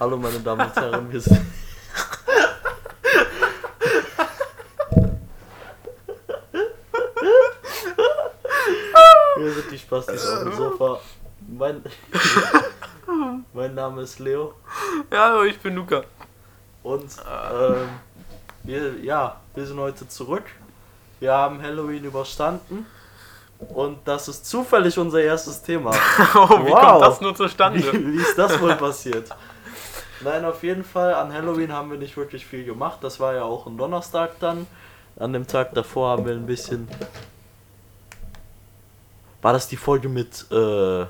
Hallo meine Damen und Herren, wir sind. wir sind die Spastis auf dem Sofa. Mein, mein Name ist Leo Ja, hallo, ich bin Luca. und ähm, wir, ja, wir sind heute zurück. Wir haben Halloween überstanden und das ist zufällig unser erstes Thema. Oh, wie Wow. kommt das nur zustande? Wie, wie ist das wohl passiert? Nein, auf jeden Fall, an Halloween haben wir nicht wirklich viel gemacht. Das war ja auch ein Donnerstag dann. An dem Tag davor haben wir ein bisschen. War das die Folge mit, äh,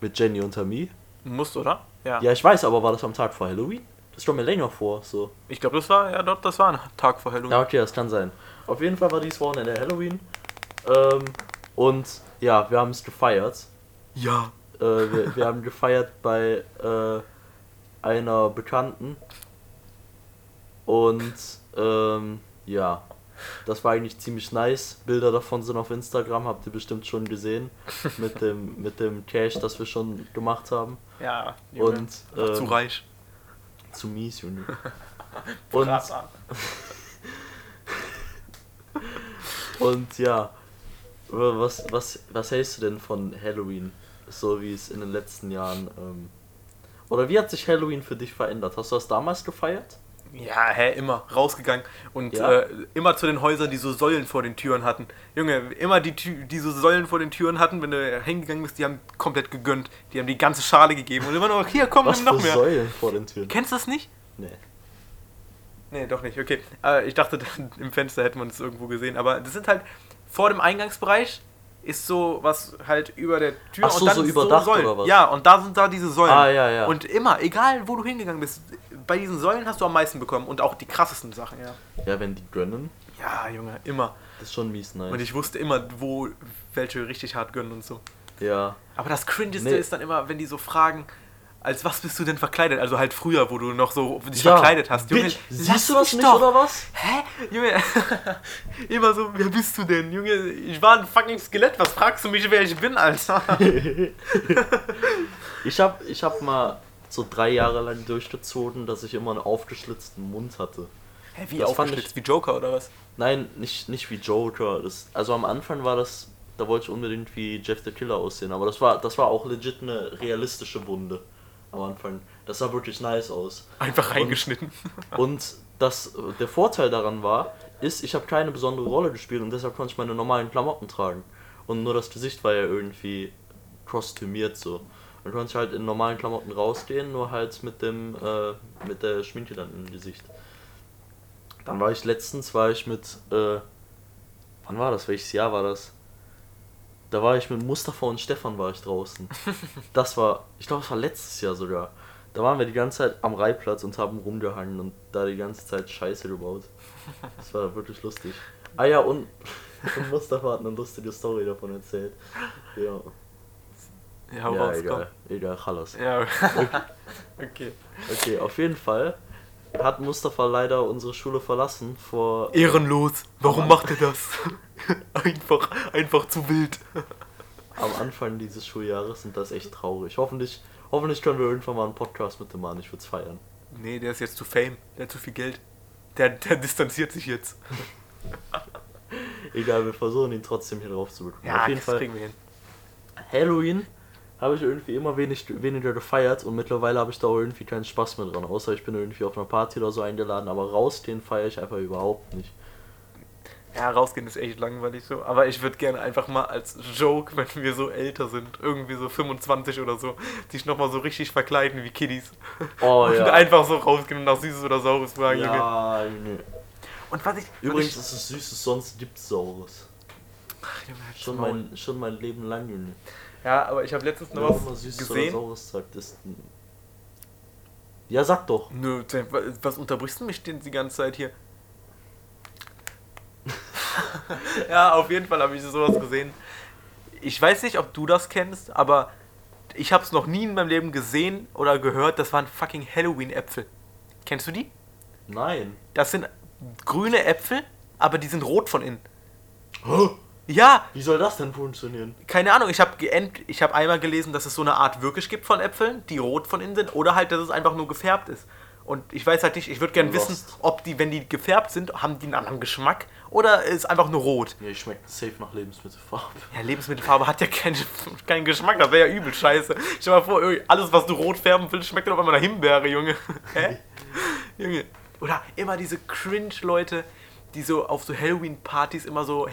mit Jenny und Tammy? Muss, oder? Ja. Ja, ich weiß, aber war das am Tag vor Halloween? Das ist mir länger vor, so. Ich glaube, das war, ja, dort, das war ein Tag vor Halloween. Ja, okay, das kann sein. Auf jeden Fall war dieses Wochenende Halloween. Ähm, und ja, wir haben es gefeiert. Ja. Äh, wir, wir haben gefeiert bei äh, einer Bekannten. Und ähm, ja, das war eigentlich ziemlich nice. Bilder davon sind auf Instagram, habt ihr bestimmt schon gesehen. Mit dem, mit dem Cash, das wir schon gemacht haben. Ja, Junge. Und Einfach zu ähm, reich. zu mies, Junge. Und, und ja, was, was, was hältst du denn von Halloween? So wie es in den letzten Jahren. Ähm, oder wie hat sich Halloween für dich verändert? Hast du das damals gefeiert? Ja, hä, immer rausgegangen und Ja. äh, immer zu den Häusern, die so Säulen vor den Türen hatten. Junge, immer die, die so Säulen vor den Türen hatten, wenn du hingegangen bist, die haben komplett gegönnt. Die haben die ganze Schale gegeben und immer noch, hier, komm, Was nimm noch für mehr. Säulen vor den Türen? Kennst du das nicht? Nee. Nee, doch nicht, okay. Äh, ich dachte, im Fenster hätte man es irgendwo gesehen. Aber das sind halt, vor dem Eingangsbereich ist so was halt über der Tür Ach so, und dann so überdacht Säulen. oder was? Ja, und da sind da diese Säulen. Ah, ja, ja. Und immer, egal wo du hingegangen bist, bei diesen Säulen hast du am meisten bekommen und auch die krassesten Sachen, ja. Ja, wenn die gönnen, Ja, Junge, immer. das ist schon mies nice. Und ich wusste immer, wo welche richtig hart gönnen und so. ja. Aber das Cringeste Nee. ist dann immer, wenn die so fragen, als was bist du denn verkleidet? Also halt früher, wo du noch so dich Ja, verkleidet hast. Junge, Bitch, siehst du das nicht doch. oder was? Hä? Junge, immer so, wer bist du denn? Junge, ich war ein fucking Skelett, was fragst du mich, wer ich bin, Alter? Ich hab, ich hab mal so drei Jahre lang durchgezogen, dass ich immer einen aufgeschlitzten Mund hatte. Hä, wie Das aufgeschlitzt, wie Joker oder was? Nein, nicht, nicht wie Joker. Das, also am Anfang war das, da wollte ich unbedingt wie Jeff the Killer aussehen, aber das war, das war auch legit eine realistische Wunde am Anfang. Das sah wirklich nice aus. Einfach reingeschnitten. Und das, der Vorteil daran war, ist, ich habe keine besondere Rolle gespielt und deshalb konnte ich meine normalen Klamotten tragen. Und nur das Gesicht war ja irgendwie kostümiert so. Dann konnte ich halt in normalen Klamotten rausgehen, nur halt mit dem, äh, mit der Schminke dann im Gesicht. Dann war ich letztens, war ich mit, äh, wann war das? Welches Jahr war das? Da war ich mit Mustafa und Stefan war ich draußen. Das war, ich glaube, es war letztes Jahr sogar. Da waren wir die ganze Zeit am Reitplatz und haben rumgehangen und da die ganze Zeit Scheiße gebaut. Das war wirklich lustig. Ah ja, und, und Mustafa hat eine lustige Story davon erzählt. Ja, Ja, ja raus, egal. Egal, Chalas. komm. Ja, okay. Okay, auf jeden Fall hat Mustafa leider unsere Schule verlassen vor... Ehrenlos, warum macht er das? einfach, einfach zu wild. am Anfang dieses Schuljahres und das ist echt traurig. Hoffentlich, hoffentlich können wir irgendwann mal einen Podcast mit dem machen. Ich würde es feiern. Nee, der ist jetzt zu Fame, der hat zu viel Geld. Der, der distanziert sich jetzt. Egal, wir versuchen ihn trotzdem hier drauf zu bekommen. Auf jeden das Fall, kriegen wir hin. Halloween habe ich irgendwie immer wenig, weniger gefeiert und mittlerweile habe ich da auch irgendwie keinen Spaß mehr dran. Außer ich bin irgendwie auf einer Party oder so eingeladen, aber rausgehen feiere ich einfach überhaupt nicht. Ja, rausgehen ist echt langweilig so. Aber ich würde gerne einfach mal als Joke, wenn wir so älter sind, irgendwie so 25 oder so, sich nochmal so richtig verkleiden wie Kiddies. Oh und ja. einfach so rausgehen und nach Süßes oder Saures fragen, Junge. Ja, Junge. Und was ich. Übrigens was ist es Süßes, sonst gibt's Saures. ich, Junge, halt's Schon mein, schon mein Leben lang, Junge. Ja, aber ich habe letztens noch immer was gesehen. Sagt. Ja, sag doch. Nö, was unterbrichst du mich denn die ganze Zeit hier? ja, auf jeden Fall habe ich sowas gesehen. Ich weiß nicht, ob du das kennst, aber ich habe es noch nie in meinem Leben gesehen oder gehört. Das waren fucking Halloween-Äpfel. Kennst du die? Nein. Das sind grüne Äpfel, aber die sind rot von innen. Ja, Wie soll das denn funktionieren? keine Ahnung, ich habe ich hab einmal gelesen, dass es so eine Art wirklich gibt von Äpfeln, die rot von innen sind, oder halt, dass es einfach nur gefärbt ist. Und ich weiß halt nicht, ich würde gerne wissen, ob die, wenn die gefärbt sind, haben die einen anderen Geschmack oder ist einfach nur rot. Ja, ich schmeckt safe nach Lebensmittelfarbe. Ja, Lebensmittelfarbe hat ja keinen, keinen Geschmack, das wäre ja übel scheiße. Stell dir mal vor, alles, was du rot färben willst, schmeckt dann auf einmal nach Himbeere, Junge. Hä? Junge. Oder immer diese Cringe-Leute, die so auf so Halloween-Partys immer so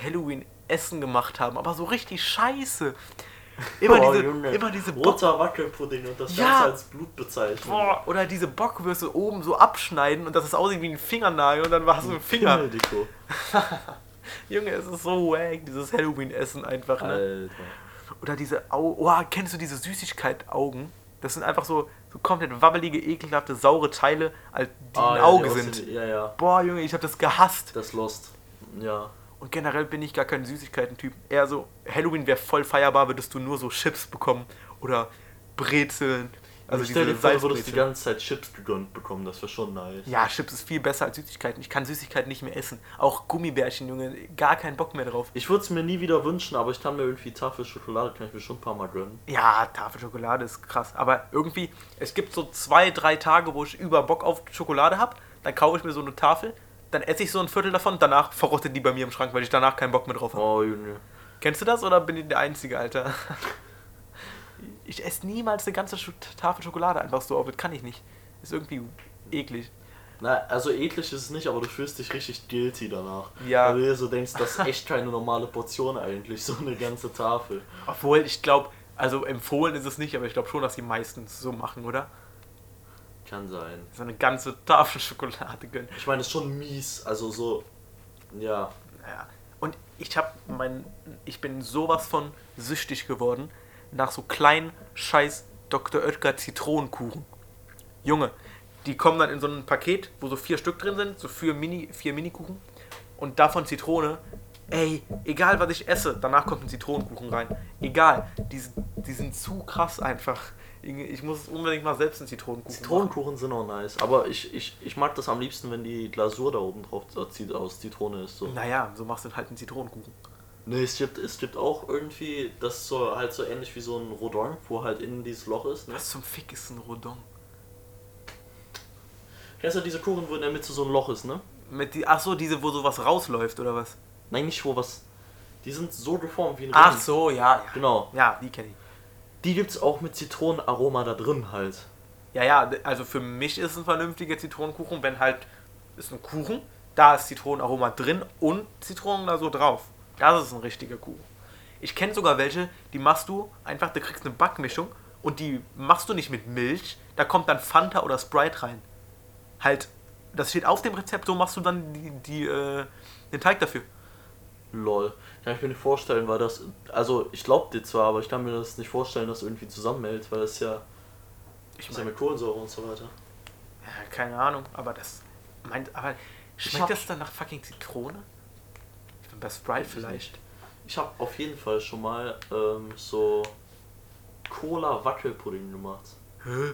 Halloween-Essen gemacht haben, aber so richtig scheiße. Immer, Oh, diese, Junge. immer diese Bock, Roter Wackelpudding und das Ja. Ganze als Blut bezeichnen. boah, oder diese Bockwürste oben so abschneiden und dass es aussieht wie ein Fingernagel und dann hast du einen Finger. Pimmel. Junge, es ist so wack, dieses Halloween-Essen einfach, ne? Alter. Oder diese Augen. Oh, kennst du diese Süßigkeit-Augen? Das sind einfach so, so komplett wabbelige, ekelhafte, saure Teile, die Ah, ein ja, Auge sind. Ja, ja. Boah, Junge, ich hab das gehasst. Das Lost. Ja. Und generell bin ich gar kein Süßigkeiten-Typ. Eher so, Halloween wäre voll feierbar, würdest du nur so Chips bekommen. Oder Brezeln. Also Also stell dir vor, du würdest die ganze Zeit Chips gegönnt bekommen, das wäre schon nice. Ja, Chips ist viel besser als Süßigkeiten. Ich kann Süßigkeiten nicht mehr essen. Auch Gummibärchen, Junge, gar keinen Bock mehr drauf. Ich würde es mir nie wieder wünschen, aber ich kann mir irgendwie Tafel Schokolade, kann ich mir schon ein paar Mal gönnen. Ja, Tafel Schokolade ist krass. Aber irgendwie, es gibt so zwei, drei Tage, wo ich über Bock auf Schokolade habe. Dann kaufe ich mir so eine Tafel, dann esse ich so ein Viertel davon, danach verrottet die bei mir im Schrank, weil ich danach keinen Bock mehr drauf habe. Oh, Junge. Kennst du das oder bin ich der Einzige, Alter? Ich esse niemals eine ganze Tafel Schokolade einfach so auf. Das kann ich nicht. Ist irgendwie eklig. Na, also eklig ist es nicht, aber du fühlst dich richtig guilty danach. Ja. Weil du dir so denkst, das ist echt keine normale Portion eigentlich, so eine ganze Tafel. Obwohl, ich glaube, also empfohlen ist es nicht, aber ich glaube schon, dass die meisten so machen, oder? Kann sein. So eine ganze Tafel Schokolade gönnen. Ich meine, es ist schon mies, also so, ja. Ja. Und ich habe mein, ich bin sowas von süchtig geworden nach so kleinen Scheiß Dr. Oetker Zitronenkuchen. Junge, die kommen dann in so ein Paket, wo so vier Stück drin sind, so vier Mini, vier Minikuchen und davon Zitrone. Ey, egal was ich esse, danach kommt ein Zitronenkuchen rein. Egal, die, die sind zu krass einfach. Ich muss unbedingt mal selbst einen Zitronenkuchen machen. Zitronenkuchen sind auch nice, aber ich, ich, ich mag das am liebsten, wenn die Glasur da oben drauf zieht aus Zitrone ist. So. Naja, so machst du halt einen Zitronenkuchen. Ne, es gibt, es gibt auch irgendwie, das ist so halt so ähnlich wie so ein Rodon, wo halt innen dieses Loch ist. Ne? Was zum Fick ist ein Rodon? Kennst du diese Kuchen, wo in der Mitte so ein Loch ist, ne? Mit die, ach so, diese, wo sowas rausläuft oder was? Nein, nicht wo was. Die sind so geformt wie ein Ach Ring. so, ja, ja. Genau. Ja, die kenne ich. Die gibt's auch mit Zitronenaroma da drin halt. Ja, ja, also für mich ist ein vernünftiger Zitronenkuchen, wenn halt ist ein Kuchen, da ist Zitronenaroma drin und Zitronen da so drauf. Das ist ein richtiger Kuchen. Ich kenne sogar welche, die machst du einfach, du kriegst eine Backmischung und die machst du nicht mit Milch, da kommt dann Fanta oder Sprite rein. Halt, das steht auf dem Rezept, so machst du dann die, die, äh, den Teig dafür. Lol. Kann ich mir nicht vorstellen, weil das. Also, ich glaube dir zwar, aber ich kann mir das nicht vorstellen, dass irgendwie zusammenhält, weil das ja. Ich ist ja meine, mit Kohlensäure und so weiter. ja, keine Ahnung, aber das meint, aber schmeckt hab- das dann nach fucking Zitrone? Ich bin bei Sprite ich vielleicht. Ich habe auf jeden Fall schon mal ähm, so Cola-Wackelpudding gemacht. Hä?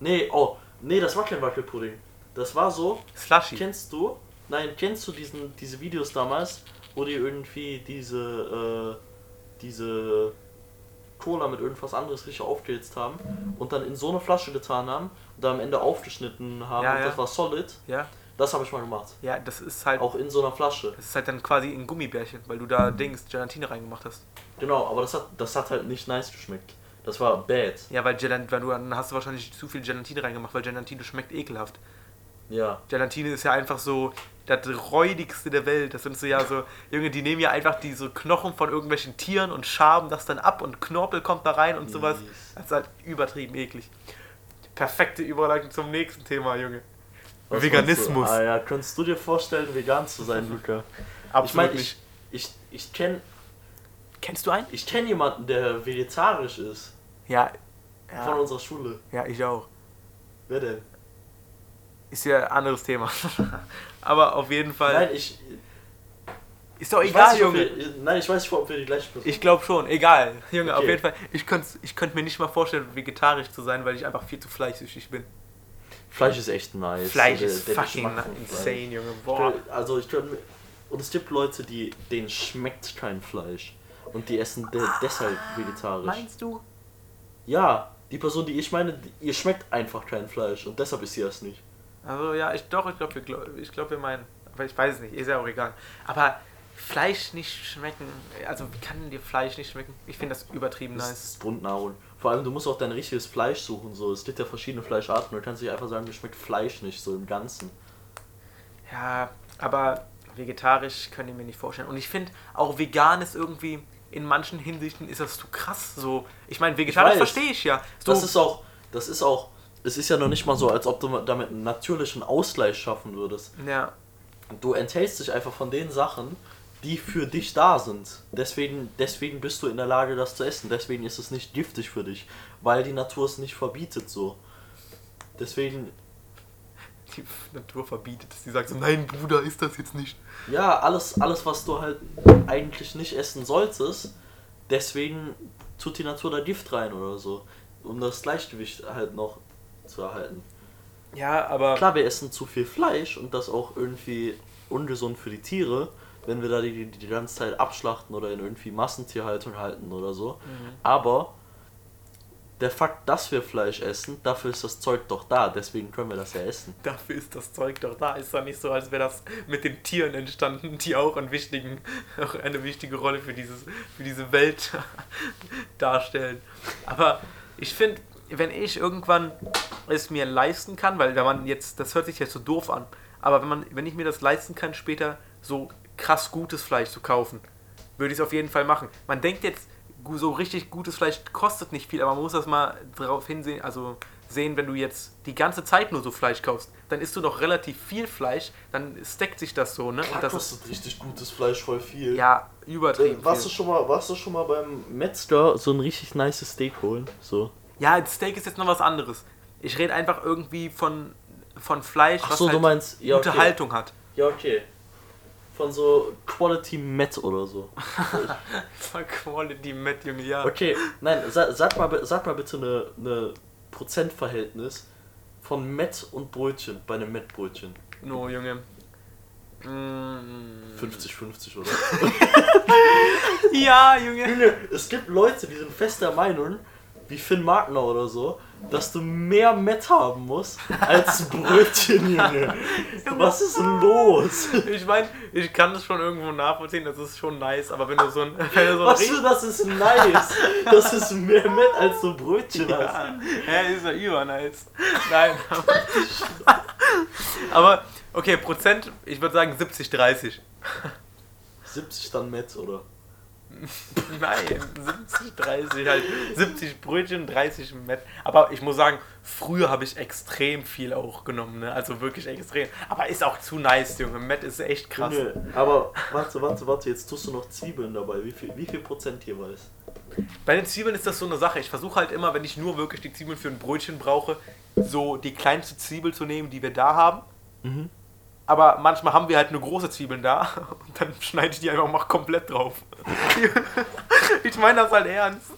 Nee, oh, nee, das war kein Wackelpudding. Das war so, Slushy. kennst du? Nein, kennst du diesen, diese Videos damals, wo die irgendwie diese, äh, diese Cola mit irgendwas anderes richtig aufgehitzt haben und dann in so eine Flasche getan haben und dann am Ende aufgeschnitten haben Ja, und ja. das war solid. Ja, Das habe ich mal gemacht. ja, das ist halt, Auch in so einer Flasche. das ist halt dann quasi ein Gummibärchen, weil du da Dings Gelatine reingemacht hast. Genau, aber das hat, das hat halt nicht nice geschmeckt. Das war bad. Ja, weil Gelatine, weil du dann hast du wahrscheinlich zu viel Gelatine reingemacht, weil Gelatine schmeckt ekelhaft. Ja. Gelatine ist ja einfach so das räudigste der Welt. Das sind so ja so, Junge, die nehmen ja einfach diese Knochen von irgendwelchen Tieren und schaben das dann ab und Knorpel kommt da rein und sowas. Das ist halt übertrieben eklig. Perfekte Überleitung zum nächsten Thema, Junge. Was Veganismus. Ah ja, könntest du dir vorstellen, vegan zu sein, Luca? Absolut ich meine, nicht. ich, ich, ich kenne Kennst du einen? ich kenn jemanden, der vegetarisch ist. Ja. Von Ja, unserer Schule. ja, ich auch. Wer denn? Ist ja ein anderes Thema. Aber auf jeden Fall. Nein, ich. ist doch ich egal, nicht, Junge. wir, nein, ich weiß nicht, ob wir die gleiche Person Ich glaube schon, egal. Junge, auf Okay. jeden Fall. Ich könnte ich könnt mir nicht mal vorstellen, vegetarisch zu sein, weil ich einfach viel zu fleischsüchtig bin. Fleisch ist echt nice. Fleisch Der- ist der fucking von Fleisch. insane, Junge. Ich Boah. könnte- Also ich könnte mir. Und es gibt Leute, die denen schmeckt kein Fleisch. Und die essen de deshalb vegetarisch. Meinst du? Ja, die Person, die ich meine, ihr schmeckt einfach kein Fleisch und deshalb ist sie es nicht. Also ja, ich doch, ich glaube, wir, ich glaub, wir meinen. Aber ich weiß es nicht, ist ja auch egal. Aber Fleisch nicht schmecken, also wie kann dir Fleisch nicht schmecken? Ich finde das übertrieben Das nice. ist Grundnahrung. Vor allem, du musst auch dein richtiges Fleisch suchen. So. Es gibt ja verschiedene Fleischarten. Du kannst nicht einfach sagen, mir schmeckt Fleisch nicht, so im Ganzen. Ja, aber vegetarisch kann ich mir nicht vorstellen. Und ich finde auch vegan ist irgendwie in manchen Hinsichten ist das zu krass. So, ich meine, vegetarisch verstehe ich ja. So, Das ist auch, das ist auch, es ist ja noch nicht mal so, als ob du damit einen natürlichen Ausgleich schaffen würdest. ja, Du enthältst dich einfach von den Sachen, die für dich da sind. Deswegen, deswegen bist du in der Lage, das zu essen. Deswegen ist es nicht giftig für dich, weil die Natur es nicht verbietet so. Deswegen, die Natur verbietet es. Die sagt so, nein, Bruder, ist das jetzt nicht. ja, alles, alles, was du halt eigentlich nicht essen solltest, deswegen tut die Natur da Gift rein oder so, um das Gleichgewicht halt noch zu erhalten. Ja, aber Klar, wir essen zu viel Fleisch und das auch irgendwie ungesund für die Tiere, wenn wir da die, die, die ganze Zeit abschlachten oder in irgendwie Massentierhaltung halten oder so. Aber der Fakt, dass wir Fleisch essen, dafür ist das Zeug doch da, deswegen können wir das ja essen. dafür ist das Zeug doch da. Ist doch nicht so, als wäre das mit den Tieren entstanden, die auch, einen wichtigen, auch eine wichtige Rolle für, dieses, für diese Welt darstellen. Aber ich finde, wenn ich irgendwann es mir leisten kann, weil wenn man jetzt, das hört sich jetzt so doof an, aber wenn, man, wenn ich mir das leisten kann, später so krass gutes Fleisch zu kaufen, würde ich es auf jeden Fall machen. Man denkt jetzt, so richtig gutes Fleisch kostet nicht viel, aber man muss das mal drauf hinsehen, also sehen, wenn du jetzt die ganze Zeit nur so Fleisch kaufst, dann isst du doch relativ viel Fleisch, dann stackt sich das so, ne? Und das ist kostet richtig gutes Fleisch voll viel. ja übertrieben. Äh, Warst du Viel. schon mal, warst du schon mal beim Metzger so ein richtig nice Steak holen? So. Ja, Steak ist jetzt noch was anderes. Ich rede einfach irgendwie von, von Fleisch, Ach was so, halt du meinst, ja, gute okay. Haltung hat. Ja, okay. Von so Quality Met oder so. Quality Met, Junge, ja. Okay, nein, sa sag, mal, sag mal bitte eine, eine Prozentverhältnis von Met und Brötchen bei einem Mettbrötchen. No, Junge. Mm. 50-50, oder? Ja, Junge. Junge, es gibt Leute, die sind fest der Meinung, wie Finn Magner oder so, dass du mehr Met haben musst als Brötchen, Junge. Was ist los? Ich meine, ich kann das schon irgendwo nachvollziehen, das ist schon nice, aber wenn du so ein, wenn du so Was für das ist nice? Das ist mehr Met als du Brötchen hast. Ja, ja, ist ja übernice. Nein, aber, aber okay, Prozent, ich würde sagen 70, 30. 70 dann Met, oder? Nein, 70, 30 halt. 70 Brötchen, 30 Met. Aber ich muss sagen, früher habe ich extrem viel auch genommen, ne? Also wirklich extrem. Aber ist auch zu nice, Junge. Met ist echt krass. Junge, aber warte, warte, warte, jetzt tust du noch Zwiebeln dabei. Wie viel, wie viel Prozent jeweils? Bei den Zwiebeln ist das so eine Sache. Ich versuche halt immer, wenn ich nur wirklich die Zwiebeln für ein Brötchen brauche, so die kleinste Zwiebel zu nehmen, die wir da haben. Mhm. Aber manchmal haben wir halt nur große Zwiebeln da und dann schneide ich die einfach mal komplett drauf. ich meine das halt ernst.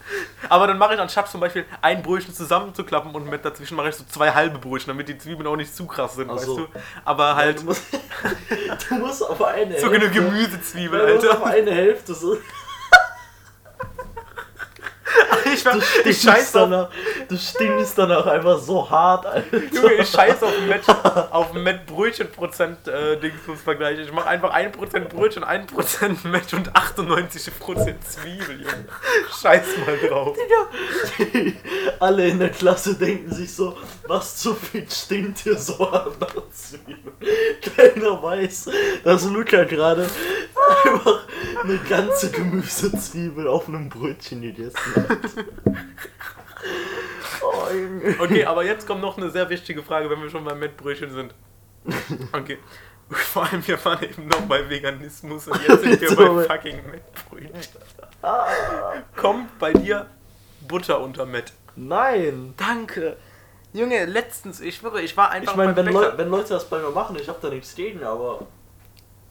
Aber dann mache ich anstatt zum Beispiel ein Brötchen zusammenzuklappen und mit dazwischen mache ich so zwei halbe Brötchen, damit die Zwiebeln auch nicht zu krass sind, Ach weißt so. du? Aber halt Du musst, du musst auf eine so eine Hälfte. Gemüsezwiebel, du musst auf Alter. eine Hälfte so. Ich, war, Du ich scheiß danach, du stinkst danach einfach so hart, Alter. Junge, ich scheiß auf Met, auf Met Brötchen-Prozent äh, Dingsbums-Vergleich. Ich mache einfach 1% Brötchen, 1% Met und 98% Zwiebel, Junge. Scheiß mal drauf. Alle in der Klasse denken sich so, was zu viel stinkt hier so an nach Zwiebeln. Keiner weiß, dass Luca gerade einfach eine ganze Gemüsezwiebel auf einem Brötchen gegessen hat. Oh. Okay, aber jetzt kommt noch eine sehr wichtige Frage, wenn wir schon beim Mettbrötchen sind. Okay. Vor allem, wir waren eben noch bei Veganismus und jetzt sind wir bei fucking Mettbrötchen. Kommt bei dir Butter unter Mett? Nein! Danke. Junge, letztens, ich schwöre, ich war einfach Ich meine, wenn. Leu wenn Leute das bei mir machen, ich hab da nichts gegen, aber.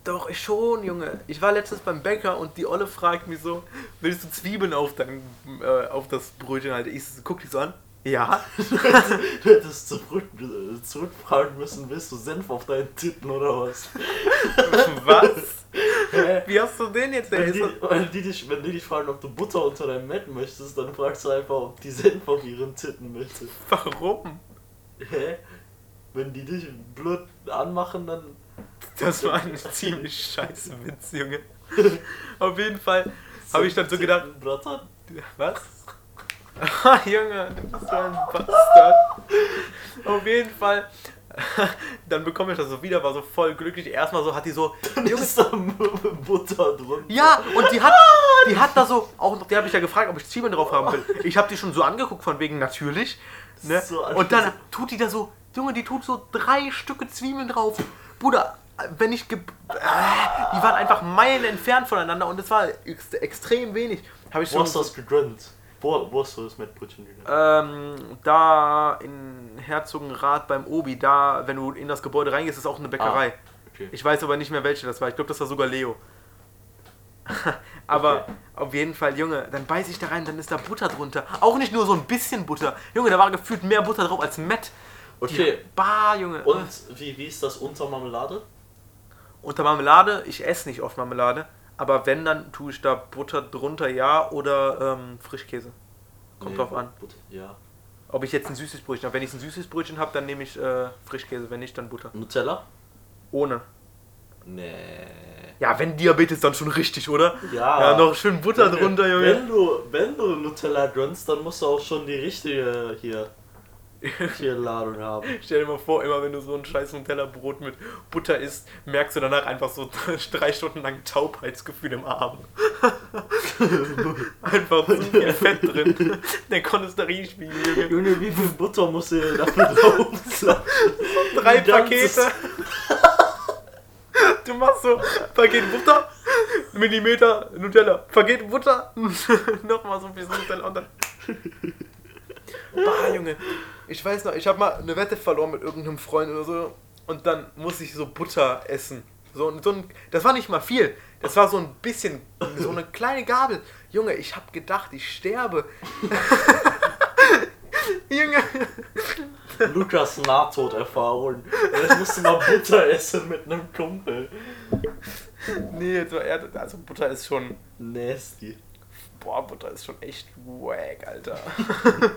Doch, ich schon, Junge. Ich war letztens beim Bäcker und die Olle fragt mich so, willst du Zwiebeln auf dein, äh, auf das Brötchen halt? Ich guck die so an. Ja. Du hättest zurück, zurückfragen müssen, willst du Senf auf deinen Titten oder was? Was? Hä? Wie hast du den jetzt? Wenn die, wenn, die dich, wenn die dich fragen, ob du Butter unter deinem Met möchtest, dann fragst du einfach, ob die Senf auf ihren Titten möchte. Warum? Hä? Wenn die dich blöd anmachen, dann. Das war ein ziemlich scheiße Witz, Junge. Auf jeden Fall habe ich dann so gedacht, was? Ah, Junge, du bist so ein Bastard. Auf jeden Fall. Dann bekomme ich das so wieder, war so voll glücklich. Erstmal so hat die so, Dann ist da Butter drin. Ja, und die hat, die hat da so, auch noch, die habe ich ja gefragt, ob ich Zwiebeln drauf haben will. Ich habe die schon so angeguckt, von wegen natürlich. Ne? So Und dann tut die da so, Junge, die tut so drei Stücke Zwiebeln drauf. Bruder, wenn ich, äh, die waren einfach Meilen entfernt voneinander und es war ex extrem wenig. Habe ich Wo hast du das gegönnt? Wo, wo hast du das Mettbrötchen gegönnt? ähm, da in Herzogenrath beim Obi, da, wenn du in das Gebäude reingehst, ist auch eine Bäckerei. Okay. Ich weiß aber nicht mehr, welche das war. Ich glaube, das war sogar Leo. aber Okay. auf jeden Fall, Junge, dann beiß ich da rein, dann ist da Butter drunter. Auch nicht nur so ein bisschen Butter. Junge, da war gefühlt mehr Butter drauf als Matt. Okay. Bah, Junge. Und wie, wie ist das unter Marmelade? Unter Marmelade, ich esse nicht oft Marmelade. Aber wenn, dann tue ich da Butter drunter, ja, oder ähm, Frischkäse. Kommt Nee, drauf an. Butter. Ja. Ob ich jetzt ein süßes Brötchen habe. Wenn ich ein süßes Brötchen habe, dann nehme ich äh, Frischkäse. Wenn nicht, dann Butter. Nutella? Ohne. Nee. Ja, wenn Diabetes, dann schon richtig, oder? Ja. Ja, noch schön Butter drunter, Junge. Wenn du, wenn du Nutella gönnst, dann musst du auch schon die richtige hier, hier Ladung haben. Stell dir mal vor, immer wenn du so ein scheiß Nutella-Brot mit Butter isst, merkst du danach einfach so drei Stunden lang Taubheitsgefühl im Arm. einfach zu viel Fett drin. Der Cholesterinspiegel, Junge. Junge, wie viel Butter musst du denn dafür drauf Drei Pakete. Du machst so Paket Butter, Millimeter Nutella, Paket Butter, nochmal so ein bisschen Nutella und dann. Bah, Junge. Ich weiß noch, ich habe mal eine Wette verloren mit irgendeinem Freund oder so und dann muss ich so Butter essen. So, so ein, das war nicht mal viel. Das war so ein bisschen, so eine kleine Gabel. Junge, ich habe gedacht, ich sterbe. Junge. Lukas Nahtoderfahrung. Jetzt musst du mal Butter essen mit einem Kumpel. Nee, also Butter ist schon, Nasty. boah, Butter ist schon echt wack, Alter.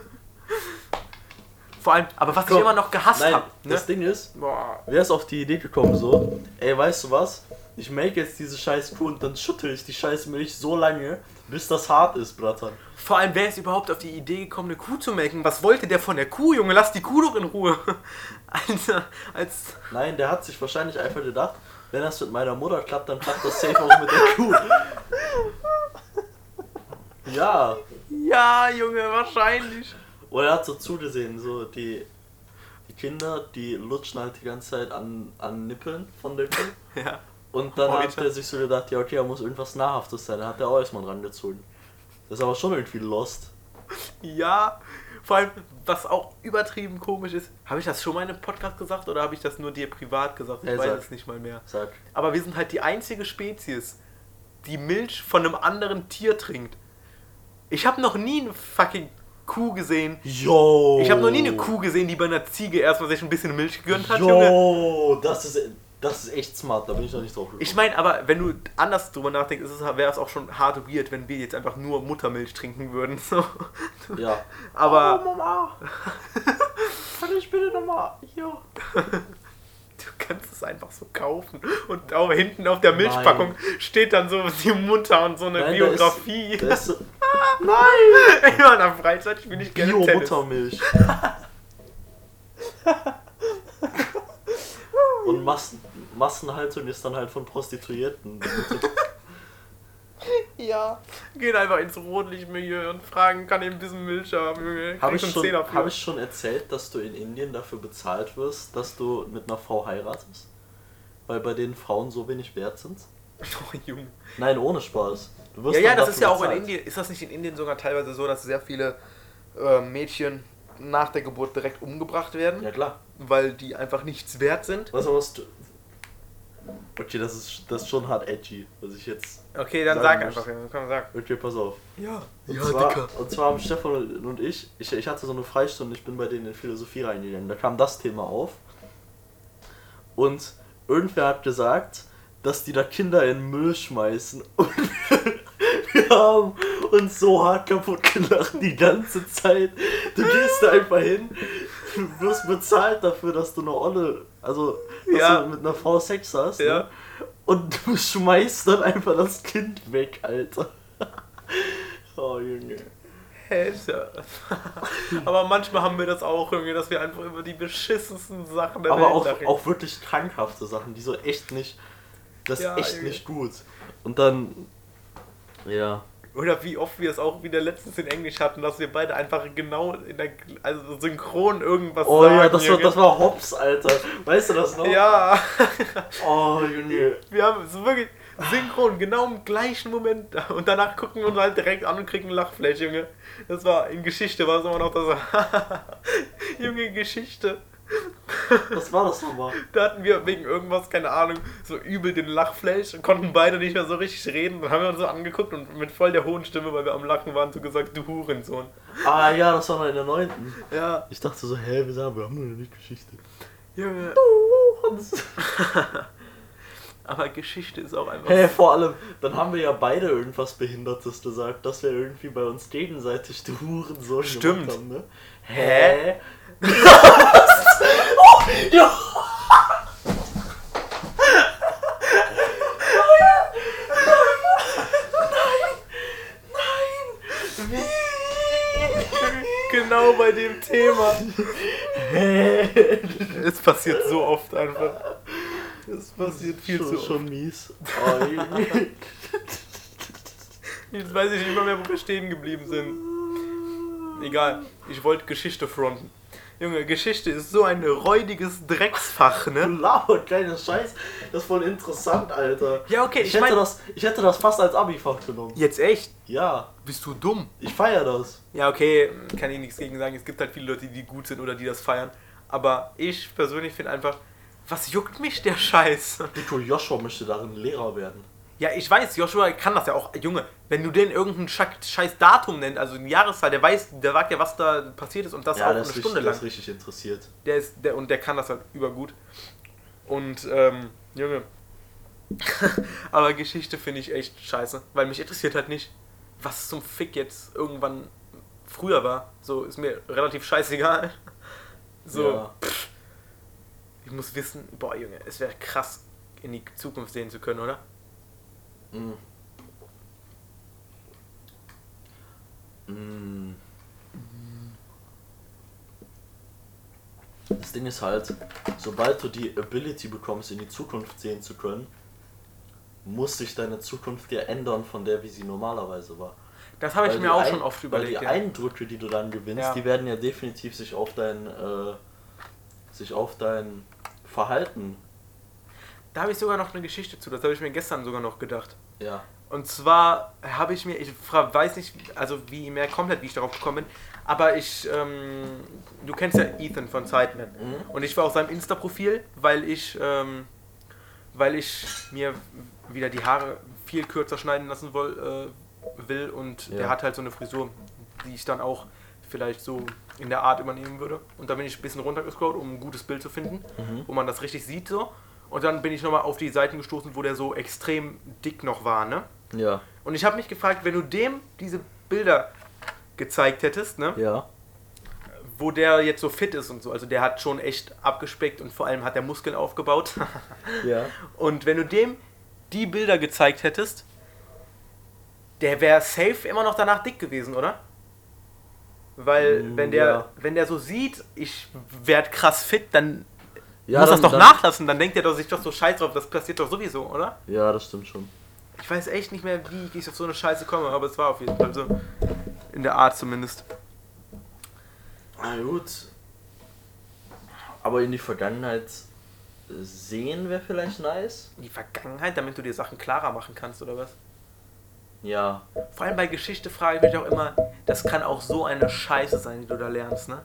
Vor allem, aber was ich Komm, immer noch gehasst habe, ne? das Ding ist, Boah. wer ist auf die Idee gekommen so, ey, weißt du was? Ich make jetzt diese scheiß Kuh und dann schüttel ich die scheiß Milch so lange, bis das hart ist, Brattern. Vor allem, wer ist überhaupt auf die Idee gekommen, eine Kuh zu melken? Was wollte der von der Kuh, Junge? Lass die Kuh doch in Ruhe. Alter, als. Nein, der hat sich wahrscheinlich einfach gedacht, wenn das mit meiner Mutter klappt, dann klappt das safe auch mit der Kuh. Ja, Ja, Junge, wahrscheinlich. Oder er hat so zugesehen, so die, die Kinder, die lutschen halt die ganze Zeit an, an Nippeln von Kuh. Ja. Und dann hat Heute. er sich so gedacht, ja okay, da muss irgendwas Nahrhaftes sein. Dann hat er auch erstmal rangezogen. Das ist aber schon irgendwie lost. Ja. Vor allem, was auch übertrieben komisch ist, habe ich das schon mal in einem Podcast gesagt oder habe ich das nur dir privat gesagt? Ich Ey, weiß sag. es nicht mal mehr. Sag. Aber wir sind halt die einzige Spezies, die Milch von einem anderen Tier trinkt. Ich habe noch nie eine fucking Kuh gesehen. Yo! Ich habe noch nie eine Kuh gesehen, die bei einer Ziege erstmal sich ein bisschen Milch gegönnt hat, Junge. Yo! Das ist, das ist echt smart, da bin ich noch nicht drauf gekommen. Ich meine, aber wenn du anders drüber nachdenkst, ist es- wäre es auch schon hart weird, wenn wir jetzt einfach nur Muttermilch trinken würden. So. Ja. Aber Oh, Mama! Kann ich bitte nochmal hier? Du kannst es einfach so kaufen. Und auch hinten auf der Milchpackung steht dann so die Mutter und so eine Nein, da ist- Biografie. Da ist Nein! In meiner Freizeit spiele ich gerne Tennis. Bio-Muttermilch. Und Massen, Massenhaltung ist dann halt von Prostituierten. Ja. Gehen einfach ins Rotlichtmilieu und fragen, kann ich ein bisschen Milch haben, Junge? Habe ich, schon, hab ich schon erzählt, dass du in Indien dafür bezahlt wirst, dass du mit einer Frau heiratest? Weil bei denen Frauen so wenig wert sind? Oh, Junge. Nein, ohne Spaß. Du wirst Ja, ja, das ist ja auch in. Indien. Ist das nicht in Indien sogar teilweise so, dass sehr viele äh, Mädchen nach der Geburt direkt umgebracht werden, Ja klar. weil die einfach nichts wert sind? Weißt du was? Okay, das ist, das ist schon hart edgy, was ich jetzt. Okay, dann Sagen sag muss. einfach. Komm, sag. Okay, pass auf. Ja, Und, zwar, und zwar haben Stefan und ich, ich, ich hatte so eine Freistunde, ich bin bei denen in Philosophie reingegangen. Da kam das Thema auf. Und irgendwer hat gesagt, dass die da Kinder in Müll schmeißen. Und wir haben uns so hart kaputt gelacht die ganze Zeit. Du gehst da einfach hin, du wirst bezahlt dafür, dass du eine Olle, also dass Ja. du mit einer Frau Sex hast. Ja. Ne? Und du schmeißt dann einfach das Kind weg, Alter. Oh Junge. Hä, Aber manchmal haben wir das auch, Junge, dass wir einfach über die beschissensten Sachen der Aber Welt auch, lachen. auch wirklich krankhafte Sachen, die so echt nicht. Das Ja, ist echt Junge. nicht gut. Und dann. Ja. Oder wie oft wir es auch wieder letztens in Englisch hatten, dass wir beide einfach genau in der also synchron irgendwas Oh sagen. ja, das war, das war Hops, Alter. Weißt du das noch? Ja, Oh, Junge. wir haben so wirklich synchron, genau im gleichen Moment. Und danach gucken wir uns halt direkt an und kriegen ein Lachfleisch, Junge. Das war in Geschichte, war es immer noch das. Junge, Geschichte. Was war das nochmal? Da hatten wir wegen irgendwas, keine Ahnung, so übel den Lachfleisch und konnten beide nicht mehr so richtig reden. Dann haben wir uns so angeguckt und mit voll der hohen Stimme, weil wir am Lachen waren, so gesagt, du Hurensohn. Ah ja, das war noch in der neunten. Ja, Ich dachte so, hä, wir sagen, wir haben nur nicht Geschichte. Junge. Aber Geschichte ist auch einfach. Hä, vor allem, dann haben wir ja beide irgendwas Behindertes gesagt, dass wir irgendwie bei uns gegenseitig die Hurensohn Stimmt. gemacht haben, ne? Hä? oh, ja. Genau bei dem Thema. Es passiert so oft einfach. Es passiert viel schon, zu oft. schon mies. Oh. Jetzt weiß ich nicht mal mehr, wo wir stehen geblieben sind. Egal, ich wollte Geschichte fronten. Junge, Geschichte ist so ein räudiges Drecksfach, ne? labert kleiner Scheiß. Das ist voll interessant, Alter. Ja, okay, Ich, ich hätte, mein- das, ich hätte das fast als Abi-Fach genommen. Jetzt echt? Ja, Bist du dumm? ich feiere das. Ja, okay, kann ich nichts gegen sagen. Es gibt halt viele Leute, die gut sind oder die das feiern. Aber ich persönlich finde einfach, was juckt mich der Scheiß? Nico Joshua möchte darin Lehrer werden. Ja, ich weiß, Joshua kann das ja auch. Junge, wenn du den irgendein scheiß Datum nennst, also eine Jahreszahl, der weiß, der sagt ja, was da passiert ist und das ja, auch eine ist, richtig, Stunde der lang. ist richtig interessiert. Der ist, der, und der kann das halt übergut. Und, ähm, Junge. Aber Geschichte finde ich echt scheiße, weil mich interessiert halt nicht, was zum Fick jetzt irgendwann früher war. So, ist mir relativ scheißegal. So, Ja. pff. Ich muss wissen, boah, Junge, es wäre krass, in die Zukunft sehen zu können, oder? Mm. Mm. Das Ding ist halt, sobald du die Ability bekommst, in die Zukunft sehen zu können, muss sich deine Zukunft ja ändern von der, wie sie normalerweise war. Das habe ich Weil mir auch Ein- schon oft Weil überlegt. die Ja. Eindrücke, die du dann gewinnst, Ja. die werden ja definitiv sich auf dein, äh, sich auf dein Verhalten, Da habe ich sogar noch eine Geschichte zu, das habe ich mir gestern sogar noch gedacht. ja. Und zwar habe ich mir, ich weiß nicht, also wie mehr komplett, wie ich darauf gekommen bin, aber ich, ähm, du kennst ja Ethan von Sidemen. Mhm. Und ich war auf seinem Insta-Profil, weil ich, ähm, weil ich mir wieder die Haare viel kürzer schneiden lassen woll, äh, will und Ja. der hat halt so eine Frisur, die ich dann auch vielleicht so in der Art übernehmen würde. Und da bin ich ein bisschen runtergescrollt, um ein gutes Bild zu finden, Mhm. wo man das richtig sieht so. Und dann bin ich nochmal auf die Seiten gestoßen, wo der so extrem dick noch war, ne? Ja. Und ich habe mich gefragt, wenn du dem diese Bilder gezeigt hättest, ne? Ja. Wo der jetzt so fit ist und so, also der hat schon echt abgespeckt und vor allem hat der Muskeln aufgebaut. Ja. und wenn du dem die Bilder gezeigt hättest, der wäre safe immer noch danach dick gewesen, oder? Weil Mm, wenn der, ja. wenn der so sieht, ich werd krass fit, dann Ja, muss dann- das doch dann- nachlassen, dann denkt er doch sich doch so scheiß drauf, das passiert doch sowieso, oder? Ja, das stimmt schon. Ich weiß echt nicht mehr, wie ich auf so eine Scheiße komme, aber es war auf jeden Fall so. In der Art zumindest. Na gut. Aber in die Vergangenheit sehen wäre vielleicht nice. Die Vergangenheit, damit du dir Sachen klarer machen kannst, oder was? Ja. Vor allem bei Geschichte frage ich mich auch immer, das kann auch so eine Scheiße sein, die du da lernst, ne?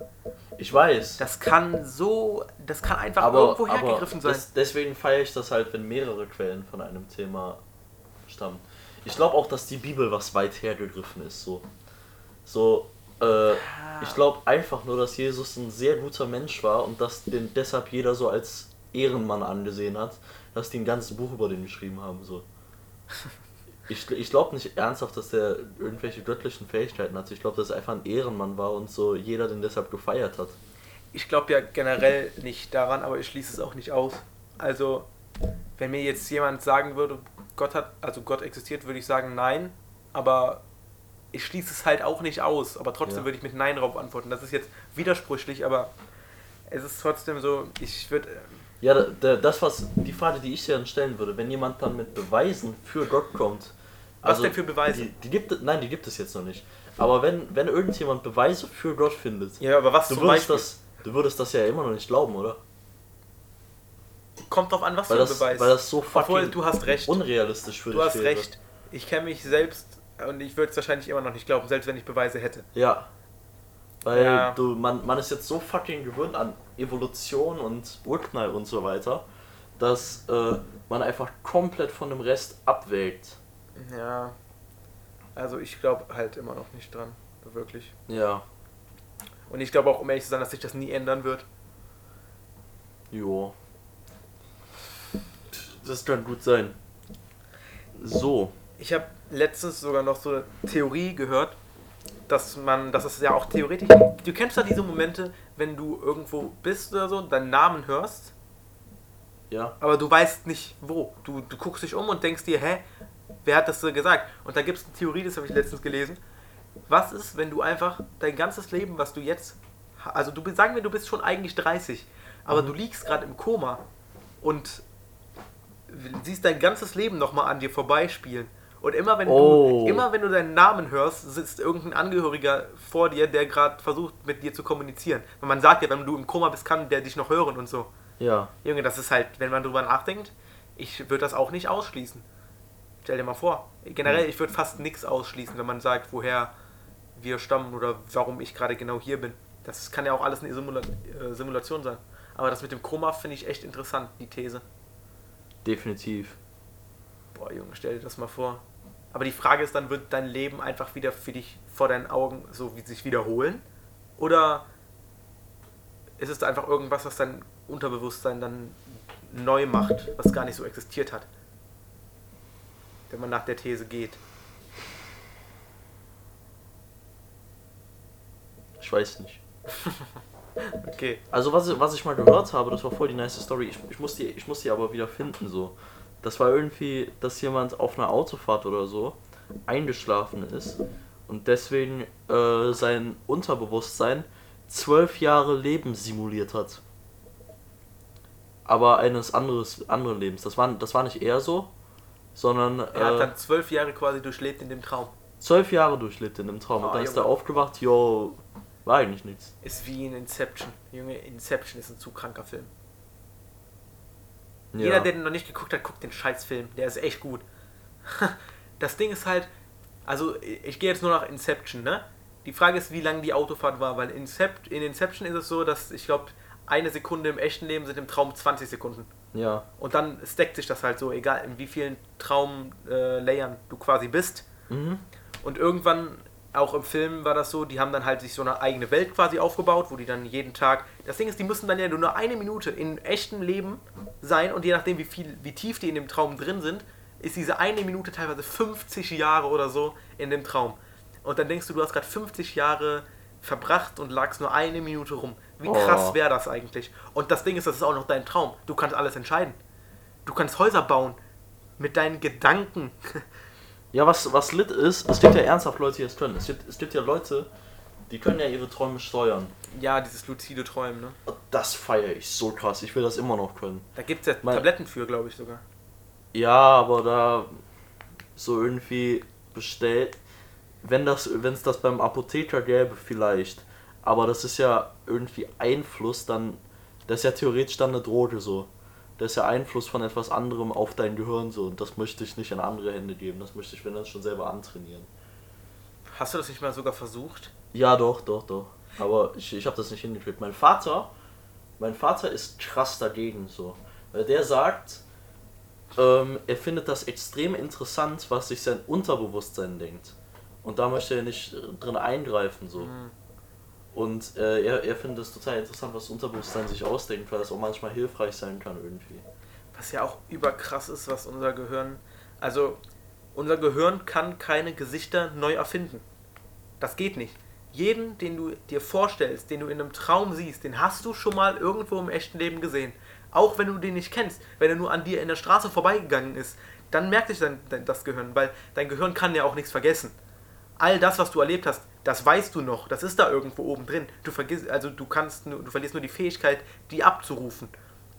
Ich weiß. Das kann so, das kann einfach aber, irgendwo hergegriffen sein. das, deswegen feiere ich das halt, wenn mehrere Quellen von einem Thema stammen. Ich glaube auch, dass die Bibel was weit hergegriffen ist. So, so äh, ich glaube einfach nur, dass Jesus ein sehr guter Mensch war und dass den deshalb jeder so als Ehrenmann angesehen hat, dass die ein ganzes Buch über den geschrieben haben. So. Ich, ich glaube nicht ernsthaft, dass der irgendwelche göttlichen Fähigkeiten hatte. Ich glaube, dass er einfach ein Ehrenmann war und so jeder den deshalb gefeiert hat. Ich glaube ja generell nicht daran, aber ich schließe es auch nicht aus. Also, wenn mir jetzt jemand sagen würde, Gott hat, also Gott existiert, würde ich sagen nein, aber ich schließe es halt auch nicht aus, aber trotzdem Ja. würde ich mit Nein darauf antworten. Das ist jetzt widersprüchlich, aber es ist trotzdem so, ich würde. Ja, da- da- das was die Frage, die ich dir dann stellen würde, wenn jemand dann mit Beweisen für Gott kommt. Was denn für Beweise? Die, die gibt es, nein, die gibt es jetzt noch nicht. Aber wenn, wenn irgendjemand Beweise für Gott findet, Ja, aber was du zum würdest Beispiel? das, du würdest das ja immer noch nicht glauben, oder? Kommt drauf an, was Weil für das, Beweis. weil das so Obwohl, fucking du hast recht. unrealistisch für Du dich hast wäre. recht. Ich kenne mich selbst und ich würde es wahrscheinlich immer noch nicht glauben, selbst wenn ich Beweise hätte. Ja. Weil Ja. du, man, man ist jetzt so fucking gewöhnt an Evolution und Urknall und so weiter, dass äh, man einfach komplett von dem Rest abwägt. Ja. Also ich glaube halt immer noch nicht dran. Wirklich. Ja. Und ich glaube auch, um ehrlich zu sein, dass sich das nie ändern wird. Jo. Das kann gut sein. So. Ich habe letztens sogar noch so eine Theorie gehört, dass man, dass es ja auch theoretisch. Du kennst ja diese Momente, wenn du irgendwo bist oder so, deinen Namen hörst, Ja. aber du weißt nicht wo. Du, du guckst dich um und denkst dir, hä, wer hat das so gesagt? Und da gibt es eine Theorie, das habe ich letztens gelesen. Was ist, wenn du einfach dein ganzes Leben, was du jetzt, also du sagen wir, du bist schon eigentlich 30, aber Mhm. du liegst gerade im Koma und siehst dein ganzes Leben nochmal an dir vorbeispielen. Und immer wenn, Oh. du, immer wenn du deinen Namen hörst, sitzt irgendein Angehöriger vor dir, der gerade versucht, mit dir zu kommunizieren. Und man sagt ja, wenn du im Koma bist, kann der dich noch hören und so. Ja. Junge, das ist halt, wenn man drüber nachdenkt, ich würde das auch nicht ausschließen. Stell dir mal vor. Generell, ich würde fast nichts ausschließen, wenn man sagt, woher wir stammen oder warum ich gerade genau hier bin. Das kann ja auch alles eine Simula äh, Simulation sein. Aber das mit dem Koma finde ich echt interessant, die These. Definitiv. Boah, Junge, stell dir das mal vor. Aber die Frage ist dann, wird dein Leben einfach wieder für dich vor deinen Augen so wie sich wiederholen? Oder ist es einfach irgendwas, was dein Unterbewusstsein dann neu macht, was gar nicht so existiert hat? Wenn man nach der These geht. Ich weiß nicht. Okay. Also was, ich- was ich mal gehört habe, das war voll die nice Story. Ich, ich, muss die, ich muss die aber wieder finden so. Das war irgendwie, dass jemand auf einer Autofahrt oder so eingeschlafen ist und deswegen äh, sein Unterbewusstsein zwölf Jahre Leben simuliert hat. Aber eines anderes anderen Lebens. Das war, das war nicht eher so, sondern Er hat äh, dann zwölf Jahre quasi durchlebt in dem Traum. zwölf Jahre durchlebt in dem Traum. Ah, und dann ist Junge. er aufgewacht, yo, war eigentlich nichts. Ist wie in Inception. Junge, Inception ist ein zu kranker Film. Ja. Jeder, der den noch nicht geguckt hat, guckt den Scheißfilm. Der ist echt gut. Das Ding ist halt, also ich gehe jetzt nur nach Inception, ne? Die Frage ist, wie lang die Autofahrt war, weil Incept, in Inception ist es so, dass ich glaube, eine Sekunde im echten Leben sind im Traum 20 Sekunden. ja. Und dann stackt sich das halt so, egal in wie vielen Traumlayern du quasi bist. Mhm. Und irgendwann, auch im Film war das so, die haben dann halt sich so eine eigene Welt quasi aufgebaut, wo die dann jeden Tag. Das Ding ist, die müssen dann ja nur eine Minute in echtem Leben sein und je nachdem, wie viel, wie tief die in dem Traum drin sind, ist diese eine Minute teilweise 50 Jahre oder so in dem Traum. Und dann denkst du, du hast gerade 50 Jahre verbracht und lagst nur eine Minute rum. Wie Oh. krass wäre das eigentlich? Und das Ding ist, das ist auch noch dein Traum. Du kannst alles entscheiden. Du kannst Häuser bauen mit deinen Gedanken. Ja, was, was lit ist, es gibt ja ernsthaft Leute, die das können. Es gibt, es gibt ja Leute, die können ja ihre Träume steuern. Ja, dieses luzide Träumen, ne? Und Das feiere ich so krass. Ich will das immer noch können. Da gibt es ja Mein- Tabletten für, glaube ich sogar. Ja, aber da so irgendwie bestellt, wenn das, wenn es das beim Apotheker gäbe, vielleicht. Aber das ist ja irgendwie Einfluss, dann, das ist ja theoretisch dann eine Droge so. Das ist ja Einfluss von etwas anderem auf dein Gehirn so. Und das möchte ich nicht in andere Hände geben. Das möchte ich, wenn dann schon selber antrainieren. Hast du das nicht mal sogar versucht? Ja, doch, doch, doch. Aber ich, ich habe das nicht hingekriegt. Mein Vater, mein Vater ist krass dagegen so. Weil der sagt, ähm, er findet das extrem interessant, was sich sein Unterbewusstsein denkt. Und da möchte er nicht drin eingreifen so. Mhm. Und äh, er, er findet es total interessant, was das Unterbewusstsein sich ausdenkt, weil das auch manchmal hilfreich sein kann irgendwie. Was ja auch überkrass ist, was unser Gehirn. Also, unser Gehirn kann keine Gesichter neu erfinden. Das geht nicht. Jeden, den du dir vorstellst, den du in einem Traum siehst, den hast du schon mal irgendwo im echten Leben gesehen. Auch wenn du den nicht kennst, wenn er nur an dir in der Straße vorbeigegangen ist, dann merkt sich dein, dein, das Gehirn, weil dein Gehirn kann ja auch nichts vergessen. All das, was du erlebt hast, das weißt du noch, das ist da irgendwo oben drin. Du vergisst, also du kannst du verlierst nur die Fähigkeit, die abzurufen.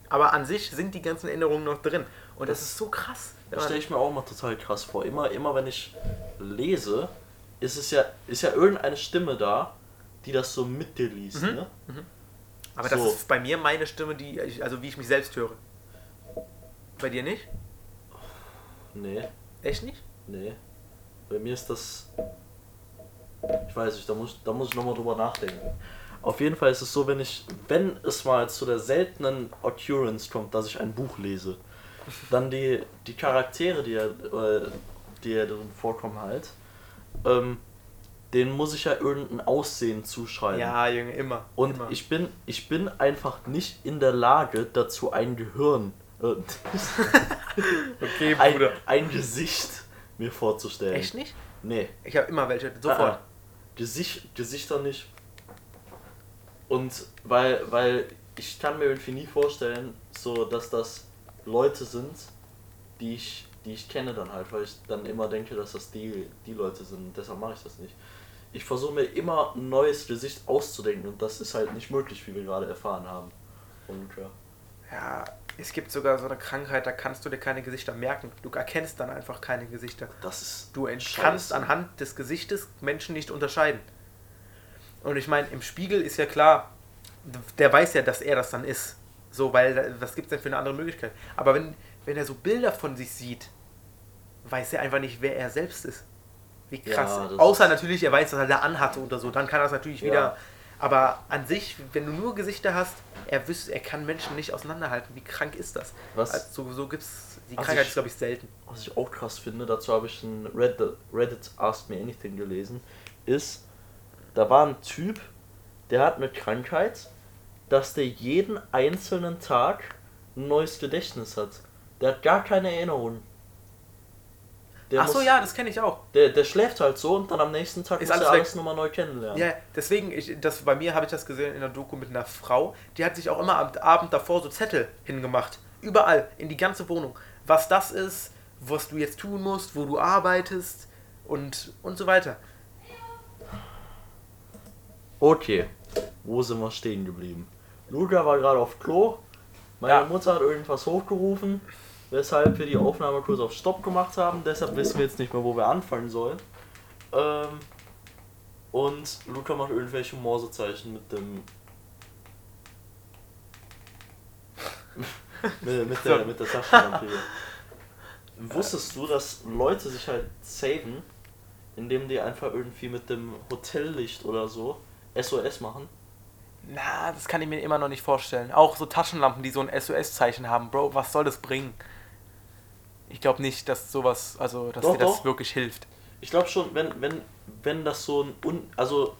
Aber an sich sind die ganzen Erinnerungen noch drin. Und das, Das- ist so krass. Das stelle ich mir auch mal total krass vor. Immer, immer wenn ich lese, ist es ja, ist ja irgendeine Stimme da, die das so mit dir liest, Mhm. ne? Aber das So. ist bei mir meine Stimme, die, ich- also wie ich mich selbst höre. Bei dir nicht? Nee, Echt nicht? nee. Bei mir ist das. Ich weiß nicht, da muss, da muss ich nochmal drüber nachdenken. Auf jeden Fall ist es so, wenn ich, wenn es mal zu der seltenen Occurrence kommt, dass ich ein Buch lese, dann die, die Charaktere, die ja, äh, die ja drin vorkommen halt, ähm, denen muss ich ja irgendein Aussehen zuschreiben. Ja, Junge, immer. Und immer. ich bin, ich bin einfach nicht in der Lage, dazu ein Gehirn, äh, Okay, ein, ein Gesicht mir vorzustellen. Echt nicht? Nee. Ich habe immer welche, sofort. Ah, Gesicht, Gesichter nicht. Und weil, weil ich kann mir irgendwie nie vorstellen, so dass das Leute sind, die ich, die ich kenne dann halt, weil ich dann immer denke, dass das die, die Leute sind. Deshalb mache ich das nicht. Ich versuche mir immer ein neues Gesicht auszudenken und das ist halt nicht möglich, wie wir gerade erfahren haben. Und ja. Ja, es gibt sogar so eine Krankheit, da kannst du dir keine Gesichter merken. Du erkennst dann einfach keine Gesichter. Das ist. Du kannst anhand des Gesichtes Menschen nicht unterscheiden. Und ich meine, im Spiegel ist ja klar, der weiß ja, dass er das dann ist. So, weil was gibt es denn für eine andere Möglichkeit? Aber wenn, wenn er so Bilder von sich sieht, weiß er einfach nicht, wer er selbst ist. Wie krass. Ja, Außer natürlich, er weiß, dass er da anhatte oder so, dann kann er es natürlich Ja. wieder. Aber an sich, wenn du nur Gesichter hast, er wüsste, er kann Menschen nicht auseinanderhalten. Wie krank ist das? Was? Also, so, so gibt's. Die Krankheit ich- ist, glaube ich, selten. was ich auch krass finde, dazu habe ich ein Reddit, Reddit Ask Me Anything gelesen, ist, da war ein Typ, der hat eine Krankheit, dass der jeden einzelnen Tag ein neues Gedächtnis hat. Der hat gar keine Erinnerung. Der Ach so, muss- ja, das kenne ich auch. Der, der schläft halt so und dann am nächsten Tag Ist muss alles er alles nochmal neu kennenlernen. Ja, deswegen, ich, das, bei mir habe ich das gesehen in der Doku mit einer Frau, die hat sich auch immer am Abend davor so Zettel hingemacht. Überall, in die ganze Wohnung. Was das ist, was du jetzt tun musst, wo du arbeitest und, und so weiter. Okay, wo sind wir stehen geblieben? Luca war gerade auf Klo. Meine Ja. Mutter hat irgendwas hochgerufen, weshalb wir die Aufnahme kurz auf Stopp gemacht haben. Deshalb wissen wir jetzt nicht mehr, wo wir anfangen sollen. Ähm, und Luca macht irgendwelche Morsezeichen mit dem. mit, mit, der, mit der Taschenlampe. hier. Wusstest du, dass Leute sich halt saven, indem die einfach irgendwie mit dem Hotellicht oder so SOS machen? Na, das kann ich mir immer noch nicht vorstellen. Auch so Taschenlampen, die so ein SOS-Zeichen haben. Bro, was soll das bringen? Ich glaube nicht, dass sowas, also, dass Doch, dir das doch. wirklich hilft. Ich glaube schon, wenn, wenn, wenn das so ein un also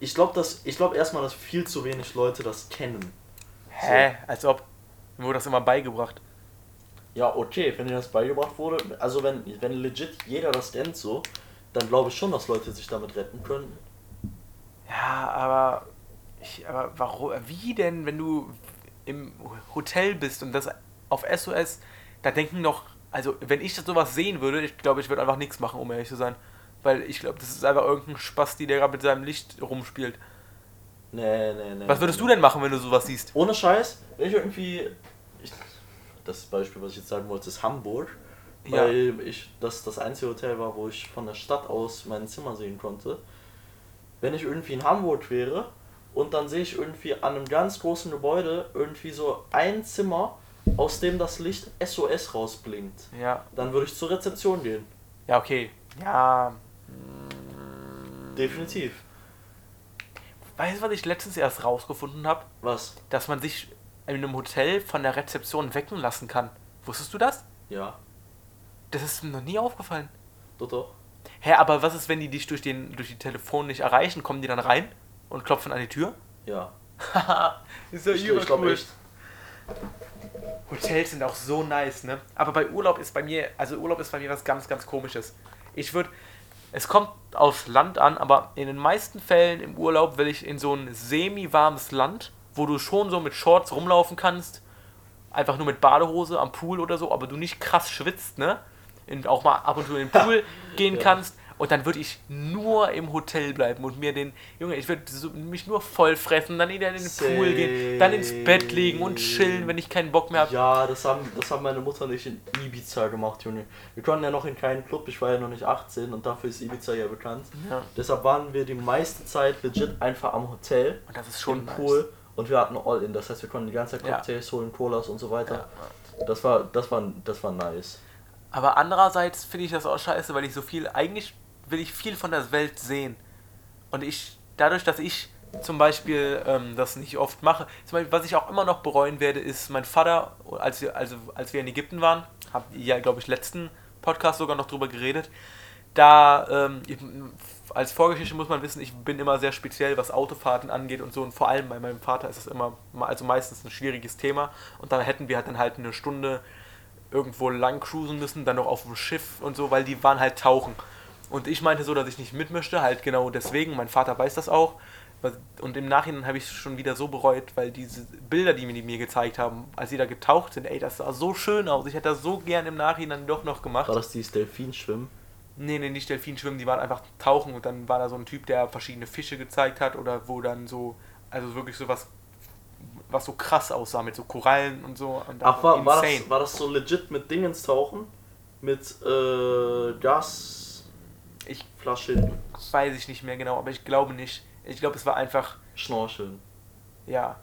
ich glaube dass ich glaube erstmal, dass viel zu wenig Leute das kennen. Hä? Als ob. Mir wurde das immer beigebracht. Ja, okay, wenn dir das beigebracht wurde, also wenn, wenn legit jeder das kennt so, dann glaube ich schon, dass Leute sich damit retten könnten. Ja, aber, ich, aber warum, wie denn, wenn du im Hotel bist und das auf SOS, da denken doch, also wenn ich das sowas sehen würde, ich glaube, ich würde einfach nichts machen, um ehrlich zu sein. Weil ich glaube, das ist einfach irgendein Spasti, der gerade mit seinem Licht rumspielt. Nee, nee, nee. Was würdest nee. du denn machen, wenn du sowas siehst? Ohne Scheiß, wenn ich irgendwie. Ich, das Beispiel, was ich jetzt sagen wollte, ist Hamburg. Ja. Weil ich das das einzige Hotel war, wo ich von der Stadt aus mein Zimmer sehen konnte. Wenn ich irgendwie in Hamburg wäre und dann sehe ich irgendwie an einem ganz großen Gebäude irgendwie so ein Zimmer, aus dem das Licht SOS rausblinkt, Ja. dann würde ich zur Rezeption gehen. Ja, okay. Ja. Definitiv. weißt du, was ich letztens erst rausgefunden habe? Was? Dass man sich in einem Hotel von der Rezeption wecken lassen kann. Wusstest du das? Ja. Das ist mir noch nie aufgefallen. Doch, doch. Hä, aber was ist, wenn die dich durch, den, durch die Telefon nicht erreichen? Kommen die dann rein und klopfen an die Tür? Ja. ist ja Ich, ich glaube echt. Hotels sind auch so nice, ne? Aber bei Urlaub ist bei mir, also Urlaub ist bei mir was ganz, ganz komisches. Ich würde, es kommt aufs Land an, aber in den meisten Fällen im Urlaub will ich in so ein semi-warmes Land, wo du schon so mit Shorts rumlaufen kannst, einfach nur mit Badehose am Pool oder so, aber du nicht krass schwitzt, ne? Und auch mal ab und zu in den Pool gehen Ja. kannst. Und dann würde ich nur im Hotel bleiben und mir den, Junge, ich würde so, mich nur voll fressen, dann wieder in den Pool gehen, dann ins Bett legen und chillen, wenn ich keinen Bock mehr habe. Ja, das haben, das haben meine Mutter nicht in Ibiza gemacht, Junge. Wir konnten ja noch in keinen Club, ich war ja noch nicht 18 und dafür ist Ibiza ja bekannt. Ja. Deshalb waren wir die meiste Zeit legit einfach am Hotel, Und das ist schon im nice. Pool und wir hatten All-In. Das heißt, wir konnten die ganze Zeit Ja. Cocktails holen, Colas und so weiter. Ja. Das war, das war, das war nice. Aber andererseits finde ich das auch scheiße, weil ich so viel, eigentlich will ich viel von der Welt sehen. Und ich, dadurch, dass ich zum Beispiel ähm, das nicht oft mache, zum Beispiel, was ich auch immer noch bereuen werde, ist mein Vater, als wir, also, als wir in Ägypten waren, ihr ja, glaube ich, letzten Podcast sogar noch drüber geredet, da, ähm, als Vorgeschichte muss man wissen, ich bin immer sehr speziell, was Autofahrten angeht und so. Und vor allem bei meinem Vater ist es immer, also meistens ein schwieriges Thema. Und da hätten wir halt dann halt eine Stunde irgendwo lang cruisen müssen, dann noch auf dem Schiff und so, weil die waren halt tauchen. Und ich meinte so, dass ich nicht mitmischte, halt genau deswegen. Mein Vater weiß das auch. Und im Nachhinein habe ich es schon wieder so bereut, weil diese Bilder, die mir, die mir gezeigt haben, als sie da getaucht sind, ey, das sah so schön aus. Ich hätte das so gern im Nachhinein doch noch gemacht. War das dieses Delfinschwimmen? Nee, nee, nicht Delfinschwimmen, die waren einfach tauchen und dann war da so ein Typ, der verschiedene Fische gezeigt hat oder wo dann so, also wirklich so was, was so krass aussah mit so Korallen und so. Und Ach, war, war, das, war das so legit mit Dingens tauchen? Mit äh, Gasflasche Hinten? weiß ich nicht mehr genau, aber ich glaube nicht. Ich glaube, es war einfach, Schnorcheln. ja,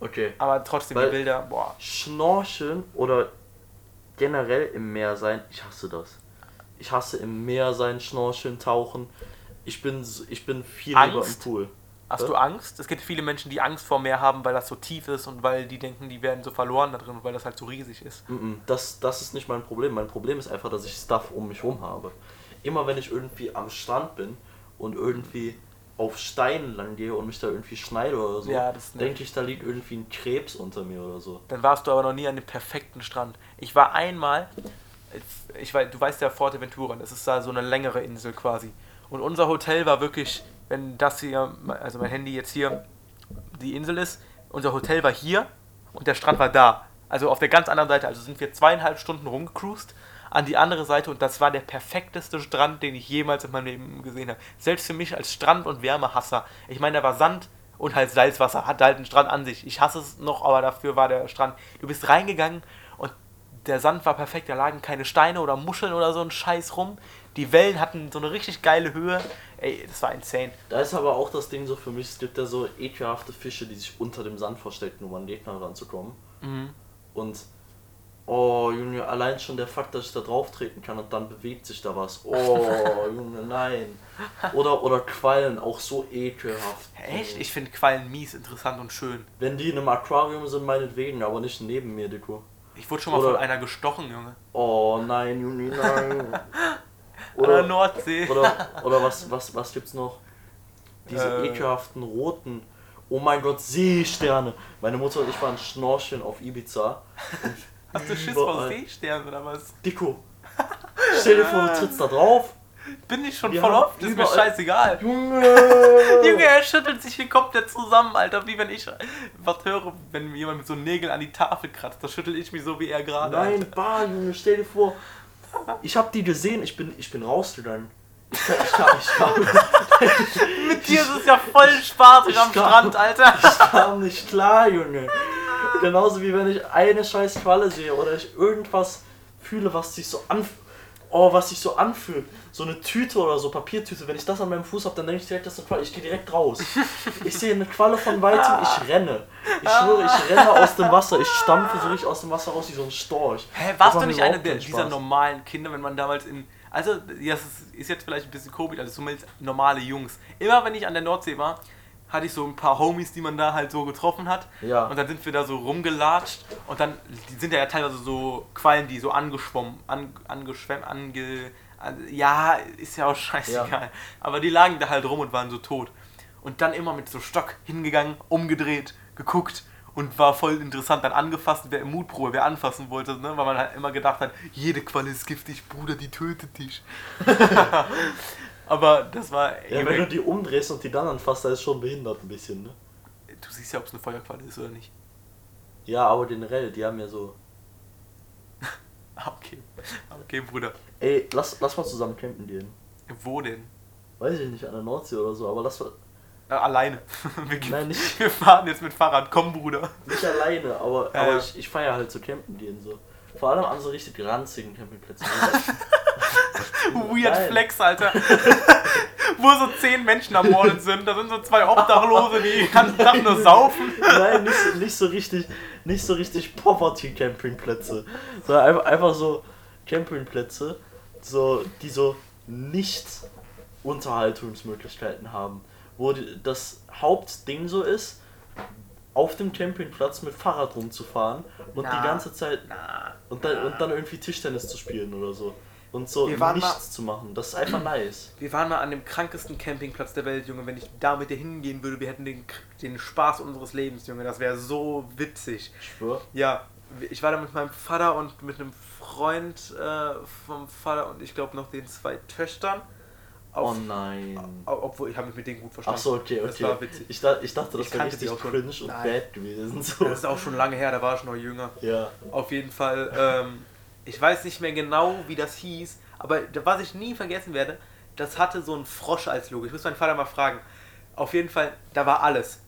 Okay. aber trotzdem Weil- die Bilder, boah. Schnorcheln oder generell im Meer sein, ich hasse das. Ich hasse im Meer sein, Schnorcheln, Tauchen. Ich bin, ich bin viel lieber im Angst? Pool. Hast Ja. du Angst? Es gibt viele Menschen, die Angst vor Meer haben, weil das so tief ist und weil die denken, die werden so verloren da drin und weil das halt so riesig ist. Das, das ist nicht mein Problem. Mein Problem ist einfach, dass ich Stuff um mich rum habe. Immer wenn ich irgendwie am Strand bin und irgendwie auf Steinen lang gehe und mich da irgendwie schneide oder so, Ja, denke ich, da liegt irgendwie ein Krebs unter mir oder so. Dann warst du aber noch nie an dem perfekten Strand. Ich war einmal, ich weiß, du weißt ja Forteventura, das ist da so eine längere Insel quasi. Und unser Hotel war wirklich, wenn das hier, also mein Handy jetzt hier die Insel ist, unser Hotel war hier und der Strand war da. Also auf der ganz anderen Seite. Also sind wir zweieinhalb Stunden rumgecruised an die andere Seite und das war der perfekteste Strand, den ich jemals in meinem Leben gesehen habe. Selbst für mich als Strand- und Wärmehasser. Ich meine, da war Sand und halt Salzwasser, hat halt einen Strand an sich. Ich hasse es noch, aber dafür war der Strand. Du bist reingegangen und der Sand war perfekt, da lagen keine Steine oder Muscheln oder so ein Scheiß rum. Die Wellen hatten so eine richtig geile Höhe. Ey, das war insane. Da ist aber auch das Ding so für mich, es gibt ja so ekelhafte Fische, die sich unter dem Sand verstecken, um an Gegner ranzukommen. Mhm. Und oh Junge, allein schon der Fakt, dass ich da drauf treten kann und dann bewegt sich da was. Oh Junge, nein. Oder, oder Quallen, auch so ekelhaft. Echt? Ich finde Quallen mies, interessant und schön. Wenn die in einem Aquarium sind, meinetwegen, aber nicht neben mir, Dico. Ich wurde schon mal Oder- von einer gestochen, Junge. Oh nein, Junge, nein. Oder, Nordsee. oder, oder was, was, was gibt's noch? Diese Äh. ekelhaften roten. Oh mein Gott, Seesterne. Meine Mutter und ich waren schnorcheln auf Ibiza. Und Hast du Schiss vor Seesternen oder was? Dico. Stell dir vor, du trittst da drauf. Bin ich schon Wir voll oft, ist mir scheißegal. Junge! Junge, er schüttelt sich hier komplett zusammen, Alter. Wie wenn ich was höre, wenn mir jemand mit so Nägeln an die Tafel kratzt, da schüttel ich mich so wie er gerade. Nein. Bar, Junge, stell dir vor. Ich hab die gesehen, ich bin, ich bin rausgegangen. Ich ich ich Mit dir ist es ja voll spaßig am Strand, Alter. ich kam nicht klar, Junge. Genauso wie wenn ich eine scheiß Qualle sehe oder ich irgendwas fühle, was sich so anfühlt. Oh, was sich so anfühlt. So eine Tüte oder so, Papiertüte. Wenn ich das an meinem Fuß habe, dann denke ich direkt, das ist eine Qualle. Ich gehe direkt raus. Ich sehe eine Qualle von weitem, ich renne. Ich schwöre, ich renne aus dem Wasser. Ich stampfe so richtig aus dem Wasser raus wie so ein Storch. Hä, warst du nicht einer der, dieser normalen Kinder, wenn man damals in. Also, ja, das ist, ist jetzt vielleicht ein bisschen komisch, also zumindest normale Jungs. Immer wenn ich an der Nordsee war, hatte ich so ein paar Homies, die man da halt so getroffen hat. Ja. Und dann sind wir da so rumgelatscht und dann die sind ja teilweise so Quallen, die so angeschwommen, an, angeschwemmt, ange. An, ja, ist ja auch scheißegal. Ja. Aber die lagen da halt rum und waren so tot. Und dann immer mit so Stock hingegangen, umgedreht, geguckt und war voll interessant dann angefasst, wer im Mutprobe, wer anfassen wollte, ne? weil man halt immer gedacht hat, jede Qualle ist giftig, Bruder, die tötet dich. Aber das war. Ja, wenn du die umdrehst und die dann anfasst, da ist schon behindert ein bisschen, ne? du siehst ja, ob es eine Feuerqualle ist oder nicht. Ja, aber generell, die haben ja so. Okay. Okay, Bruder. Ey, lass, lass mal zusammen campen gehen. Wo denn? Weiß ich nicht, an der Nordsee oder so, aber lass mal. Äh, alleine. Wir, Nein, nicht- wir fahren jetzt mit Fahrrad. Komm, Bruder. Nicht alleine, aber, Ja, aber ich, ich feiere halt so campen gehen so. Vor allem an so richtig ranzigen Campingplätzen. Weird Nein. Flex, Alter. Wo so zehn Menschen ermordet sind. Da sind so zwei Obdachlose, die den ganzen Tag nur saufen. Nein, nicht, so- nicht so richtig, nicht so richtig Poverty-Campingplätze. Sondern einfach, einfach so Campingplätze, so, die so nicht Unterhaltungsmöglichkeiten haben. Wo die, das Hauptding so ist, auf dem Campingplatz mit Fahrrad rumzufahren und Na. die ganze Zeit Na. und dann, und dann irgendwie Tischtennis zu spielen oder so. Und so Wir waren nichts mal- zu machen. Das ist einfach nice. Wir waren mal an dem krankesten Campingplatz der Welt, Junge. Wenn ich da mit dir hingehen würde, wir hätten den, den Spaß unseres Lebens, Junge. Das wäre so witzig. Ich schwör. Ja, ich war da mit meinem Vater und mit einem Freund äh, vom Vater und ich glaube noch den zwei Töchtern. Oh Auf, nein. Au- Obwohl, ich habe mich mit denen gut verstanden. Ach so, okay, Das okay. war witzig. Ich, da, ich dachte, das wäre richtig auch schon. cringe und Nein. bad gewesen. So. Das ist auch schon lange her, da war ich noch jünger. Ja. Auf jeden Fall, ähm, ich weiß nicht mehr genau, wie das hieß, aber was ich nie vergessen werde, das hatte so einen Frosch als Logo. Ich muss meinen Vater mal fragen. Auf jeden Fall, da war alles.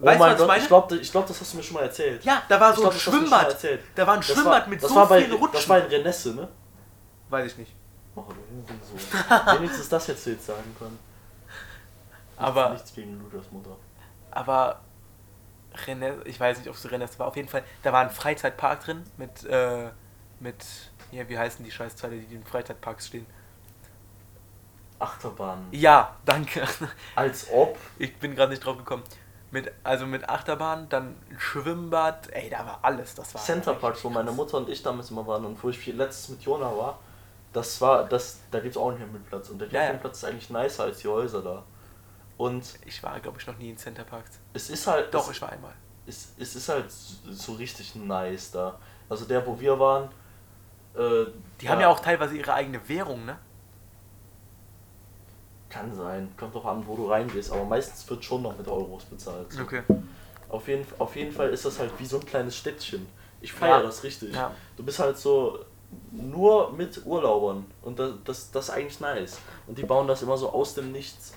Oh Weißt du, mein was ich Gott, ich glaube, ich glaub, das hast du mir schon mal erzählt. ja, da war so glaub, ein Schwimmbad. Da war ein Schwimmbad war, mit so bei, vielen Rutschen. Das war in Renesse, ne? weiß ich nicht. Oh, du. Wenigstens das hättest du jetzt sagen können. Aber- Nichts gegen Ludas Mutter. Aber Rennes, ich weiß nicht, ob es Rennes war. Auf jeden Fall, da war ein Freizeitpark drin mit, äh, mit, ja, wie heißen die Scheißteile, die in Freizeitparks stehen? Achterbahn. Ja, danke. Als ob. Ich bin gerade nicht drauf gekommen. Mit, also mit Achterbahn, dann ein Schwimmbad, ey, da war alles. Das war Center Park, wo meine Mutter und ich damals immer waren und wo ich letztes mit Jona war, das war, das, da gibt es auch einen Campingplatz und der Ja, ja. Campingplatz ist eigentlich nicer als die Häuser da. Und Ich war, glaube ich, noch nie in Center Parks. es ist halt, Doch, es, ich war einmal. es, es ist halt so richtig nice da. Also der, wo wir waren, äh, Die haben ja auch teilweise ihre eigene Währung, ne? Kann sein, kommt doch an, wo du reingehst, aber meistens wird schon noch mit Euros bezahlt. So. Okay. Auf, jeden, auf jeden Fall ist das halt wie so ein kleines Städtchen. Ich feiere Ja. das richtig. Ja. Du bist halt so nur mit Urlaubern und das, das, das ist eigentlich nice. Und die bauen das immer so aus dem Nichts.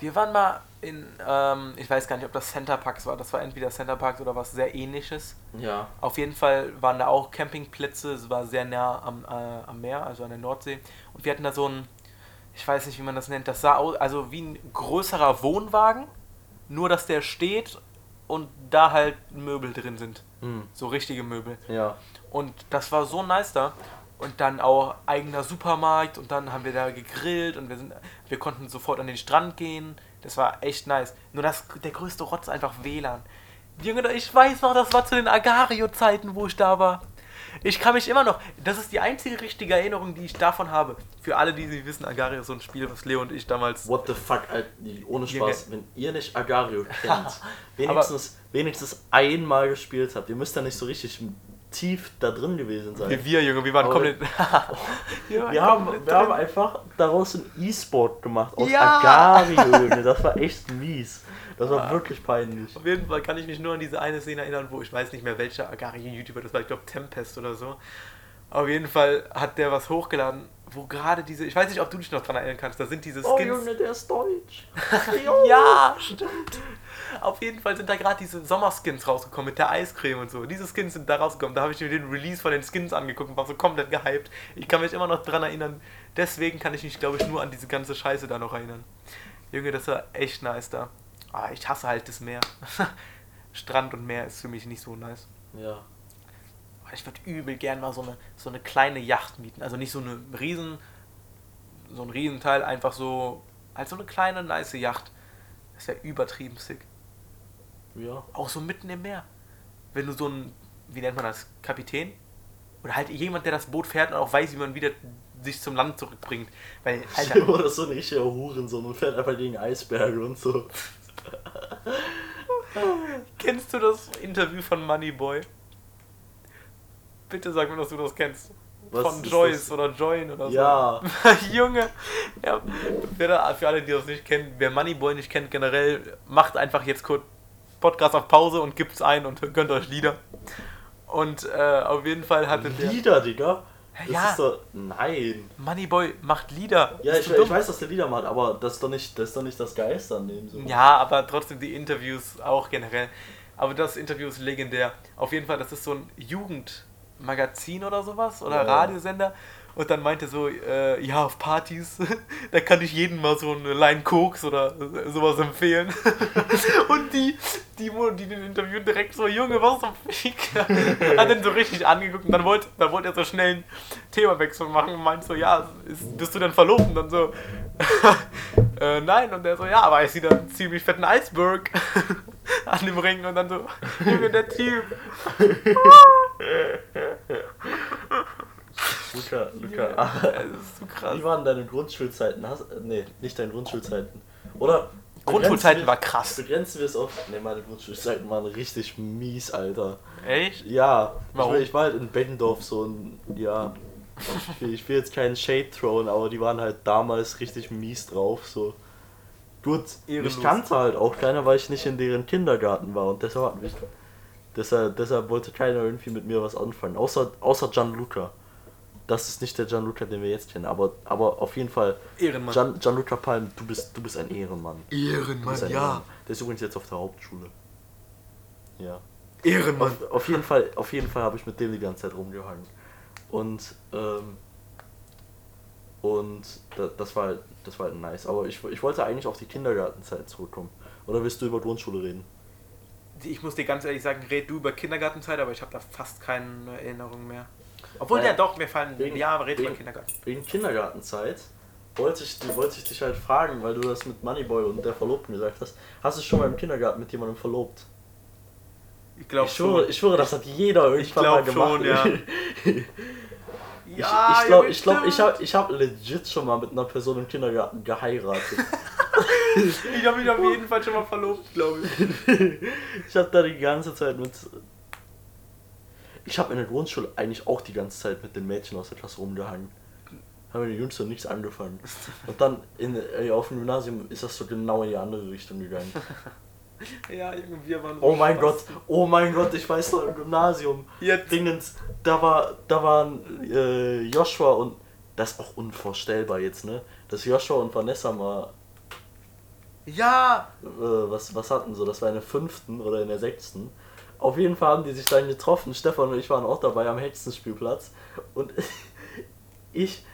Wir waren mal in, ähm, ich weiß gar nicht, ob das Center Parks war. Das war entweder Center Parks oder was sehr ähnliches. Ja. Auf jeden Fall waren da auch Campingplätze. Es war sehr nah am, äh, am Meer, also an der Nordsee. Und wir hatten da so ein, ich weiß nicht, wie man das nennt, das sah aus, also wie ein größerer Wohnwagen. Nur, dass der steht und da halt Möbel drin sind. Hm. So richtige Möbel. Ja. Und das war so nice da. Und dann auch eigener Supermarkt und dann haben wir da gegrillt und wir sind, wir konnten sofort an den Strand gehen. Das war echt nice. Nur das, der größte Rotz einfach WLAN. Junge, ich weiß noch, das war zu den Agario-Zeiten, wo ich da war. Ich kann mich immer noch, das ist die einzige richtige Erinnerung, die ich davon habe. Für alle, die sie wissen, Agario ist so ein Spiel, was Leo und ich damals. What the fuck, Alter, ohne Junge. Spaß, wenn ihr nicht Agario kennt, wenigstens, wenigstens einmal gespielt habt, ihr müsst ja nicht so richtig tief da drin gewesen sein. Wie wir, Junge, wir waren Aber- komplett. waren Wir haben, wir haben einfach daraus ein E-Sport gemacht aus Ja! Agario, Junge. Das war echt mies. Das war Ja. wirklich peinlich. Auf jeden Fall kann ich mich nur an diese eine Szene erinnern, wo ich weiß nicht mehr welcher Agari-YouTuber das war, ich glaube Tempest oder so. Auf jeden Fall hat der was hochgeladen, wo gerade diese, ich weiß nicht, ob du dich noch dran erinnern kannst, da sind diese Oh Skins. Junge, der ist deutsch. ja, stimmt. Auf jeden Fall sind da gerade diese Sommerskins rausgekommen mit der Eiscreme und so. Diese Skins sind da rausgekommen. Da habe ich mir den Release von den Skins angeguckt und war so komplett gehypt. Ich kann mich immer noch dran erinnern. Deswegen kann ich mich, glaube ich, nur an diese ganze Scheiße da noch erinnern. Junge, das war echt nice da. Aber ich hasse halt das Meer. Strand und Meer ist für mich nicht so nice. Ja. Aber Ich würde übel gern mal so eine, so eine kleine Yacht mieten. Also nicht so eine riesen, so ein Riesenteil, einfach so, halt so eine kleine, nice Yacht. Das wäre übertrieben sick. Ja. Auch so mitten im Meer. Wenn du so ein, wie nennt man das, Kapitän? Oder halt jemand, der das Boot fährt und auch weiß, wie man wieder sich zum Land zurückbringt. Weil, Alter, Oder so ein richtiger Hurensohn und fährt einfach gegen Eisberge und so. kennst du das Interview von Moneyboy? Bitte sag mir, dass du das kennst. Was von Joyce das? oder Join oder so. Ja. Junge, ja, für alle, die das nicht kennen, wer Moneyboy nicht kennt, generell, macht einfach jetzt kurz Podcast auf Pause und gibt's ein und gönnt euch Lieder. Und äh, auf jeden Fall hatte der. Lieder, Digga. Das Ja. ist doch. Nein. Moneyboy macht Lieder. Ja, ich, ich weiß, dass der Lieder macht, aber das ist doch nicht das, ist doch nicht das Geiste an dem. So. Ja, aber trotzdem die Interviews auch generell. Aber das Interview ist legendär. Auf jeden Fall, das ist so ein Jugendmagazin oder sowas oder Ja. Radiosender. Und dann meinte so, äh, ja, auf Partys, da kann ich jedem mal so eine Line Koks oder sowas empfehlen. Und die, die, die den interviewen direkt so, Junge, was zum Fick? Hat den so richtig angeguckt und dann wollte, dann wollte er so schnell einen Themawechsel machen und meint so, ja, ist, bist du denn verlobt? Und dann so, äh, nein. Und der so, ja, aber ich sehe da einen ziemlich fetten Eisberg an dem Ring und dann so, Junge, der Typ. Luca, Luca. Das ist so krass. Wie waren deine Grundschulzeiten? Hast, nee, nicht deine Grundschulzeiten. Oder? Grundschulzeiten begrenzen war krass. Begrenzen wir es auf. Nee, meine Grundschulzeiten waren richtig mies, Alter. Echt? Ja, Warum? Ich, war, ich war halt in Beckendorf so ein. Ja. Ich will, ich will jetzt keinen Shade throwen, aber die waren halt damals richtig mies drauf, so. Gut, Ehrenlos. mich kannte halt auch keiner, weil ich nicht in deren Kindergarten war und deshalb hat mich. Deshalb, deshalb wollte keiner irgendwie mit mir was anfangen. Außer, außer Gianluca. Das ist nicht der Gianluca, den wir jetzt kennen, aber, aber auf jeden Fall. Ehrenmann. Gian, Gianluca Palm, du bist, du bist ein Ehrenmann. Ehrenmann, ein Ehrenmann. Der ist übrigens jetzt auf der Hauptschule. Ja. Ehrenmann. Auf, auf jeden Fall, auf jeden Fall habe ich mit dem die ganze Zeit rumgehangen. Und, ähm, und da, das war halt, das war halt nice. Aber ich, ich wollte eigentlich auf die Kindergartenzeit zurückkommen. Oder willst du über Grundschule reden? Ich muss dir ganz ehrlich sagen, red du über Kindergartenzeit, aber ich habe da fast keine Erinnerung mehr. Obwohl, ja doch, mir fallen, wegen- ja, aber red über wegen- Kindergarten. Wegen Kindergartenzeit wollte ich, wollte ich dich halt fragen, weil du das mit Moneyboy und der Verlobten gesagt hast. Hast du schon mal im Kindergarten mit jemandem verlobt? Ich glaube schwöre, ich schwöre, das hat jeder irgendwann mal gemacht. schon, ja. Ich, ich glaube, ich, glaub, ich habe ich hab legit schon mal mit einer Person im Kindergarten geheiratet. Ich habe mich auf jeden Fall schon mal verlobt, glaube ich. ich habe da die ganze Zeit mit. Ich habe in der Grundschule eigentlich auch die ganze Zeit mit den Mädchen aus der Klasse rumgehangen. Haben wir die Jungs so nichts angefangen. Und dann in, äh, auf dem Gymnasium ist das so genau in die andere Richtung gegangen. Ja, Junge, wir waren. Oh mein Gott, Spasten. oh mein Gott, ich weiß noch im Gymnasium. Jetzt. Dingens, da war, da waren äh, Joshua und das ist auch unvorstellbar jetzt, ne? Dass Joshua und Vanessa mal Ja! äh, was, was hatten so, das war in der fünften oder in der sechsten. Auf jeden Fall haben die sich dann getroffen. Stefan und ich waren auch dabei am Hexenspielplatz. Und ich,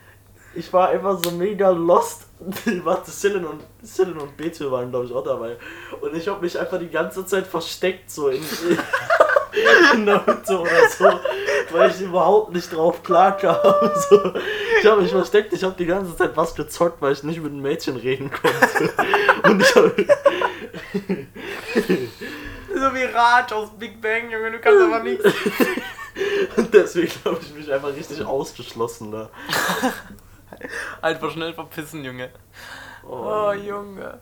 ich war einfach so mega lost. Warte, Sillen und, Sillen und Bethel waren, glaube ich, auch dabei. Und ich habe mich einfach die ganze Zeit versteckt, so in, in der Hütte oder so, weil ich überhaupt nicht drauf klarkam. So. Ich habe mich versteckt, ich habe die ganze Zeit was gezockt, weil ich nicht mit einem Mädchen reden konnte. Und ich habe So wie Raj aus Big Bang, Junge, du kannst aber nichts. Und deswegen habe ich mich einfach richtig ausgeschlossen da. Einfach schnell verpissen, Junge. Oh, Oh, Junge.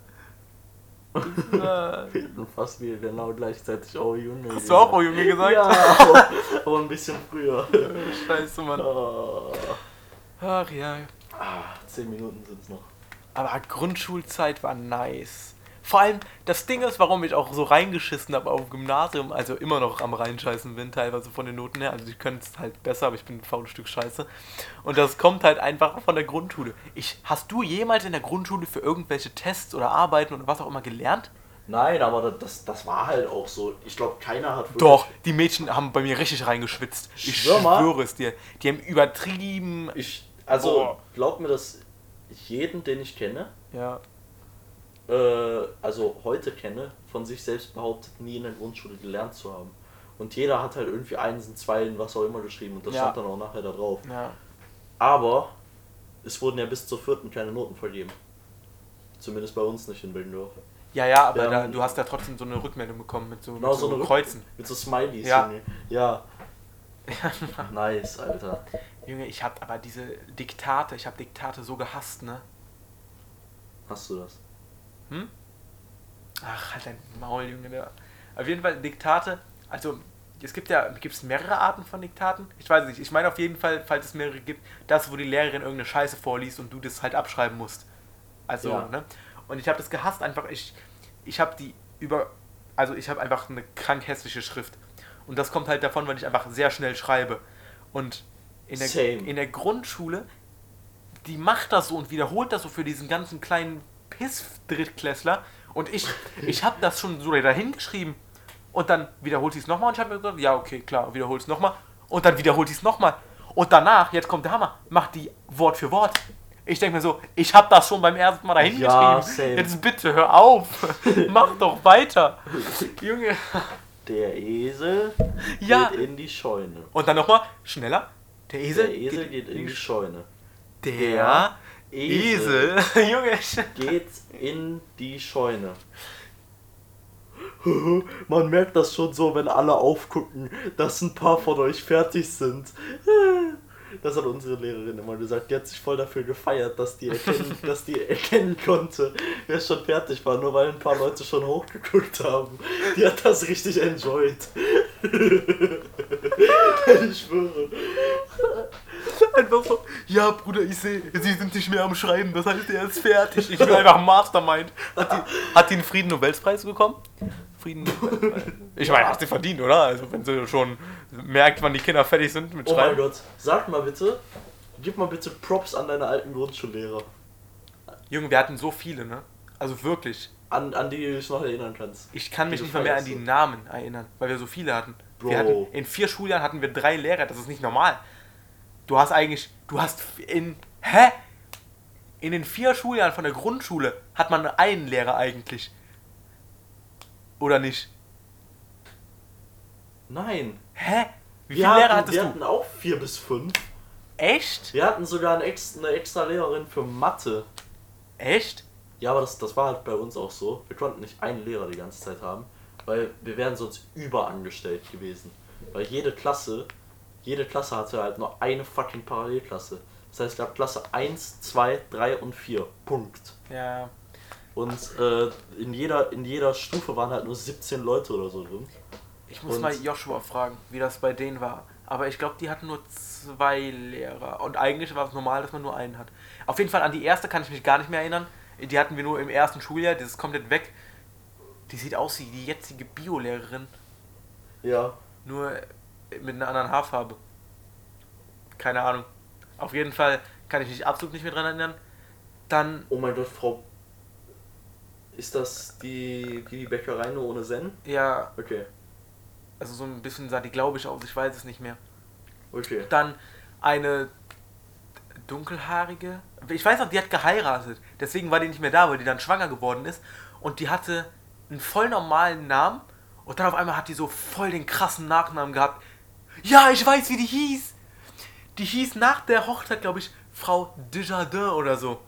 Hatten fast wieder genau gleichzeitig Oh Junge. Hast du auch Oh Junge gesagt? Ja, aber, aber ein bisschen früher. Scheiße, Mann. Oh. Ach ja. Ah, zehn Minuten sind es noch. Aber Grundschulzeit war nice. Vor allem, das Ding ist, warum ich auch so reingeschissen habe auf Gymnasium, also immer noch am reinscheißen bin, teilweise von den Noten her. Also ich könnte es halt besser, aber ich bin ein faules Stück Scheiße. Und das kommt halt einfach von der Grundschule. Ich, hast du jemals in der Grundschule für irgendwelche Tests oder Arbeiten oder was auch immer gelernt? Nein, aber das, das war halt auch so. Ich glaube, keiner hat Doch, die Mädchen haben bei mir richtig reingeschwitzt. Ich Schwör mal. schwöre es dir. Die haben übertrieben. Ich, also, Boah. glaub mir, dass jeden, den ich kenne, Ja. Äh, also heute kenne, von sich selbst behauptet, nie in der Grundschule gelernt zu haben. Und jeder hat halt irgendwie Einsen, Zweien, was auch immer geschrieben und das Ja. stand dann auch nachher da drauf. Ja. Aber es wurden ja bis zur vierten keine Noten vergeben. Zumindest bei uns nicht in Bildendorf. Ja, ja, aber da, du hast ja trotzdem so eine Rückmeldung bekommen mit so, Genau, mit so, so Kreuzen. Mit so Smileys. Ja. Junge. Ja. nice, Alter. Junge, ich hab aber diese Diktate, ich hab Diktate so gehasst, ne? Hast du das? Hm? Ach, halt dein Maul, Junge. Der. Auf jeden Fall Diktate, also es gibt ja, gibt es mehrere Arten von Diktaten? Ich weiß nicht, ich meine auf jeden Fall, falls es mehrere gibt, das, wo die Lehrerin irgendeine Scheiße vorliest und du das halt abschreiben musst. Also, Ja. ne? Und ich habe das gehasst einfach, ich, ich habe die über, also ich habe einfach eine krank hässliche Schrift. Und das kommt halt davon, weil ich einfach sehr schnell schreibe. Und in der, Same. in der Grundschule, die macht das so und wiederholt das so für diesen ganzen kleinen Piss-Drittklässler. Und ich, ich habe das schon so dahin geschrieben. Und dann wiederholt sie es nochmal und ich habe mir gesagt, ja, okay, klar, wiederholt es nochmal. Und dann wiederholt sie es nochmal. Und danach, jetzt kommt der Hammer, macht die Wort für Wort. Ich denke mir so, ich habe das schon beim ersten Mal dahin Ja, geschrieben. same. Jetzt bitte hör auf. Mach doch weiter. Junge. Der Esel Ja. geht in die Scheune. Und dann nochmal, schneller. Der Esel, Der Esel geht in die Scheune. Der Esel. Junge. ich- geht in die Scheune. Man merkt das schon so, wenn alle aufgucken, dass ein paar von euch fertig sind. Das hat unsere Lehrerin immer gesagt. Die hat sich voll dafür gefeiert, dass die erkennen, dass die erkennen konnte, wer schon fertig war, nur weil ein paar Leute schon hochgeguckt haben. Die hat das richtig enjoyed. ich schwöre. Einfach so, ja Bruder, ich sehe, Sie sind nicht mehr am Schreiben, das heißt, er ist fertig. Ich bin einfach Mastermind. Hat die, hat die einen Frieden-Nobelpreis bekommen? Frieden Ich meine, hat sie verdient, oder? Also wenn sie schon merkt, wann die Kinder fertig sind mit Oh mein Schreiben. Gott. Sag mal bitte, gib mal bitte Props an deine alten Grundschullehrer. Junge, wir hatten so viele, ne? Also wirklich. An, an die du dich noch erinnern kannst. Ich kann mich nicht mal mehr an die. Namen erinnern, weil wir so viele hatten. Bro. Wir hatten in vier Schuljahren hatten wir drei Lehrer, das ist nicht normal. Du hast eigentlich, du hast in, hä? In den vier Schuljahren von der Grundschule hat man nur einen Lehrer eigentlich. Oder nicht? Nein. Hä? Wie Wir viele Lehrer hatten, hattest wir du? hatten auch vier bis fünf. Echt? Wir hatten sogar eine extra, eine extra Lehrerin für Mathe. Echt? Ja, aber das, das war halt bei uns auch so. Wir konnten nicht einen Lehrer die ganze Zeit haben, weil wir wären sonst überangestellt gewesen. Weil jede Klasse, jede Klasse hatte halt nur eine fucking Parallelklasse. Das heißt, es gab Klasse 1, 2, 3 und 4. Punkt. Ja. Und äh, in, jeder, in jeder Stufe waren halt nur 17 Leute oder so drin. Ich muss Und- mal Joshua fragen, wie das bei denen war. Aber ich glaube, die hatten nur zwei Lehrer. Und eigentlich war es normal, dass man nur einen hat. Auf jeden Fall an die erste kann ich mich gar nicht mehr erinnern. Die hatten wir nur im ersten Schuljahr, das ist komplett weg. Die sieht aus wie die jetzige Biolehrerin, Ja. nur mit einer anderen Haarfarbe. Keine Ahnung. Auf jeden Fall kann ich mich absolut nicht mehr dran erinnern. Dann, Oh mein Gott, Frau. Ist das die, die, Bäckerei nur ohne Zen? ja, Okay. also so ein bisschen sah die, glaube ich, aus, ich weiß es nicht mehr. Okay. Dann eine dunkelhaarige. Ich weiß noch, die hat geheiratet. Deswegen war die nicht mehr da, weil die dann schwanger geworden ist. Und die hatte einen voll normalen Namen. Und dann auf einmal hat die so voll den krassen Nachnamen gehabt. Ja, ich weiß, wie die hieß. Die hieß nach der Hochzeit, glaube ich, Frau Desjardins oder so.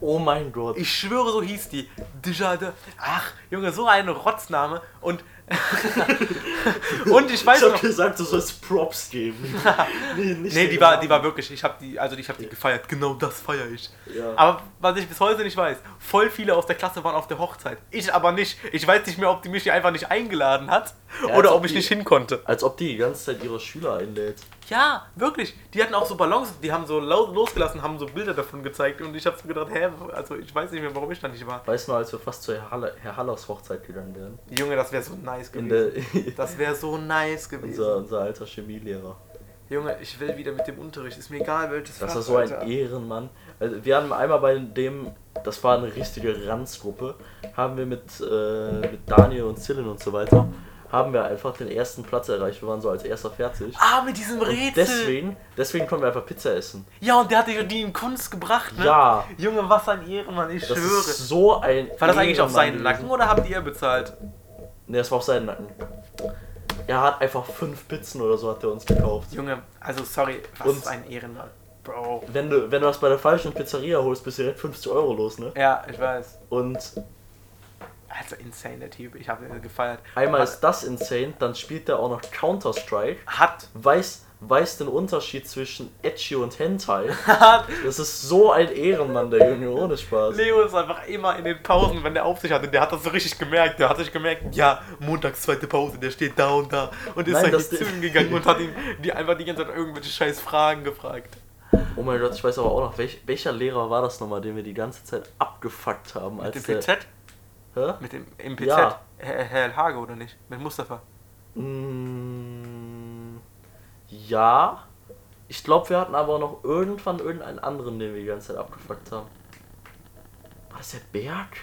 Oh mein Gott. Ich schwöre, so hieß die. Desjardins. Ach, Junge, so ein Rotzname. Und, und ich weiß ich hab noch. gesagt, du sollst Props geben. nee, nicht Nee, die war, die war wirklich, ich habe die, also ich habe die gefeiert. Genau das feiere ich. Ja. Aber was ich bis heute nicht weiß, voll viele aus der Klasse waren auf der Hochzeit. Ich aber nicht. Ich weiß nicht mehr, ob die mich einfach nicht eingeladen hat Ja, oder ob ob ich die- nicht hin konnte. Als ob die die ganze Zeit ihre Schüler einlädt. Ja, wirklich. Die hatten auch so Ballons, die haben so losgelassen, haben so Bilder davon gezeigt und ich habe so gedacht, hä, also ich weiß nicht mehr, warum ich da nicht war. Weißt du als wir fast zu Herr, Halle, Herr Hallers Hochzeit gegangen wären? Junge, das wäre so nice gewesen. Das wäre so nice gewesen. unser, unser alter Chemielehrer. Junge, ich will wieder mit dem Unterricht. Ist mir egal, welches Das Fach, war so ein Alter. Ehrenmann. Also wir haben einmal bei dem, das war eine richtige Ranzgruppe, haben wir mit, äh, mit Daniel und Zillin und so weiter, haben wir einfach den ersten Platz erreicht. Wir waren so als erster fertig. Ah, mit diesem Und Rätsel. deswegen, deswegen konnten wir einfach Pizza essen. Ja, und der hat die die in Kunst gebracht, ne? Ja. Junge, was ein Ehrenmann, ich Das schwöre. ist so ein. War das eigentlich auf seinen. Nacken oder habt ihr bezahlt? Ne, das war auf seinen Nacken. Er hat einfach fünf Pizzen oder so hat er uns gekauft. Junge, also sorry, was Und- ist ein Ehrenmann? Bro. Wenn du, wenn du das bei der falschen Pizzeria holst, bist du direkt 50 Euro los, ne? Ja, ich weiß. Und Also insane, der Typ. Ich habe ihn gefeiert. Einmal Hat- ist das insane, dann spielt er auch noch Counter-Strike, hat weiß, weiß den Unterschied zwischen Edgy und Hentai. hat Das ist so ein Ehrenmann, der Junge, ohne Spaß. Leo ist einfach immer in den Pausen, wenn der auf sich hatte, der hat das so richtig gemerkt. Der hat sich gemerkt, ja, montags zweite Pause, der steht da und da. Und ist Nein, halt zu ihm gegangen und hat ihn die einfach die ganze Zeit irgendwelche scheiß Fragen gefragt. Oh mein Gott, ich weiß aber auch noch, welch, welcher Lehrer war das nochmal, den wir die ganze Zeit abgefuckt haben, Mit als dem der... Hä? Mit dem im PZ? Ja. Herr, Herr Hage oder nicht? Mit Mustafa. Mm, ja. Ich glaube, wir hatten aber noch irgendwann irgendeinen anderen, den wir die ganze Zeit abgefuckt haben. War das der Berg?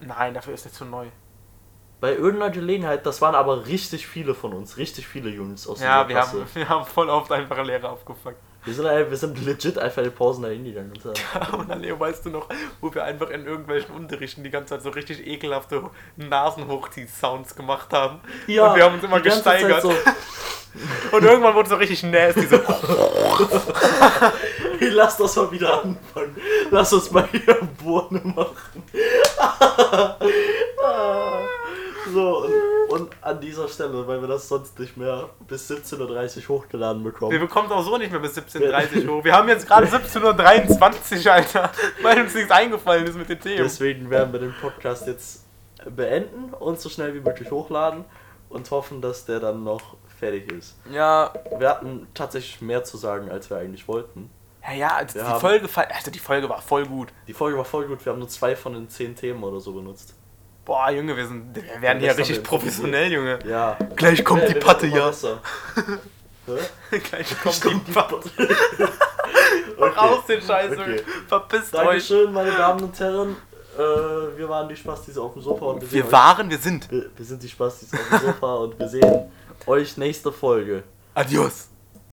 Nein, dafür ist er zu neu. Bei irgendeiner Gelegenheit, das waren aber richtig viele von uns, richtig viele Jungs aus Ja, wir Klasse. haben, wir haben voll oft einfache Lehrer abgefuckt. Wir sind, wir sind legit einfach in Pausen da hingegangen. Und haben- Und dann, Leo, weißt du noch, wo wir einfach in irgendwelchen Unterrichten die ganze Zeit so richtig ekelhafte Nasenhochzieh-Sounds gemacht haben. und wir haben uns immer gesteigert. So, Und irgendwann wurde es so richtig nasty. So, hey, lass das mal wieder anfangen. Lass uns mal hier Bohne machen. So, und, und an dieser Stelle, weil wir das sonst nicht mehr bis 17.30 Uhr hochgeladen wir bekommen. bekommen auch so nicht mehr bis 17.30 Uhr hoch. Wir haben jetzt gerade 17.23 Uhr, Alter. Weil uns nichts eingefallen ist mit den Themen. Deswegen werden wir den Podcast jetzt beenden und so schnell wie möglich hochladen und hoffen, dass der dann noch fertig ist. Ja, Wir hatten tatsächlich mehr zu sagen, als wir eigentlich wollten. ja, ja also Wir die Folge, also die Folge war voll gut. Die Folge war voll gut, wir haben nur zwei von den zehn Themen oder so benutzt. Boah, Junge, wir, sind, wir werden hier richtig professionell, Junge. Ja. Gleich kommt Ja, die Patte, ja. Gleich kommt die Patte. Okay. Raus den Scheiß. Okay. Verpisst euch. Dankeschön, meine Damen und Herren. Äh, wir waren die Spastis auf dem Sofa und wir, Wir waren, wir sind. euch, wir, wir sind die Spastis auf dem Sofa und wir sehen euch nächste Folge. Adios.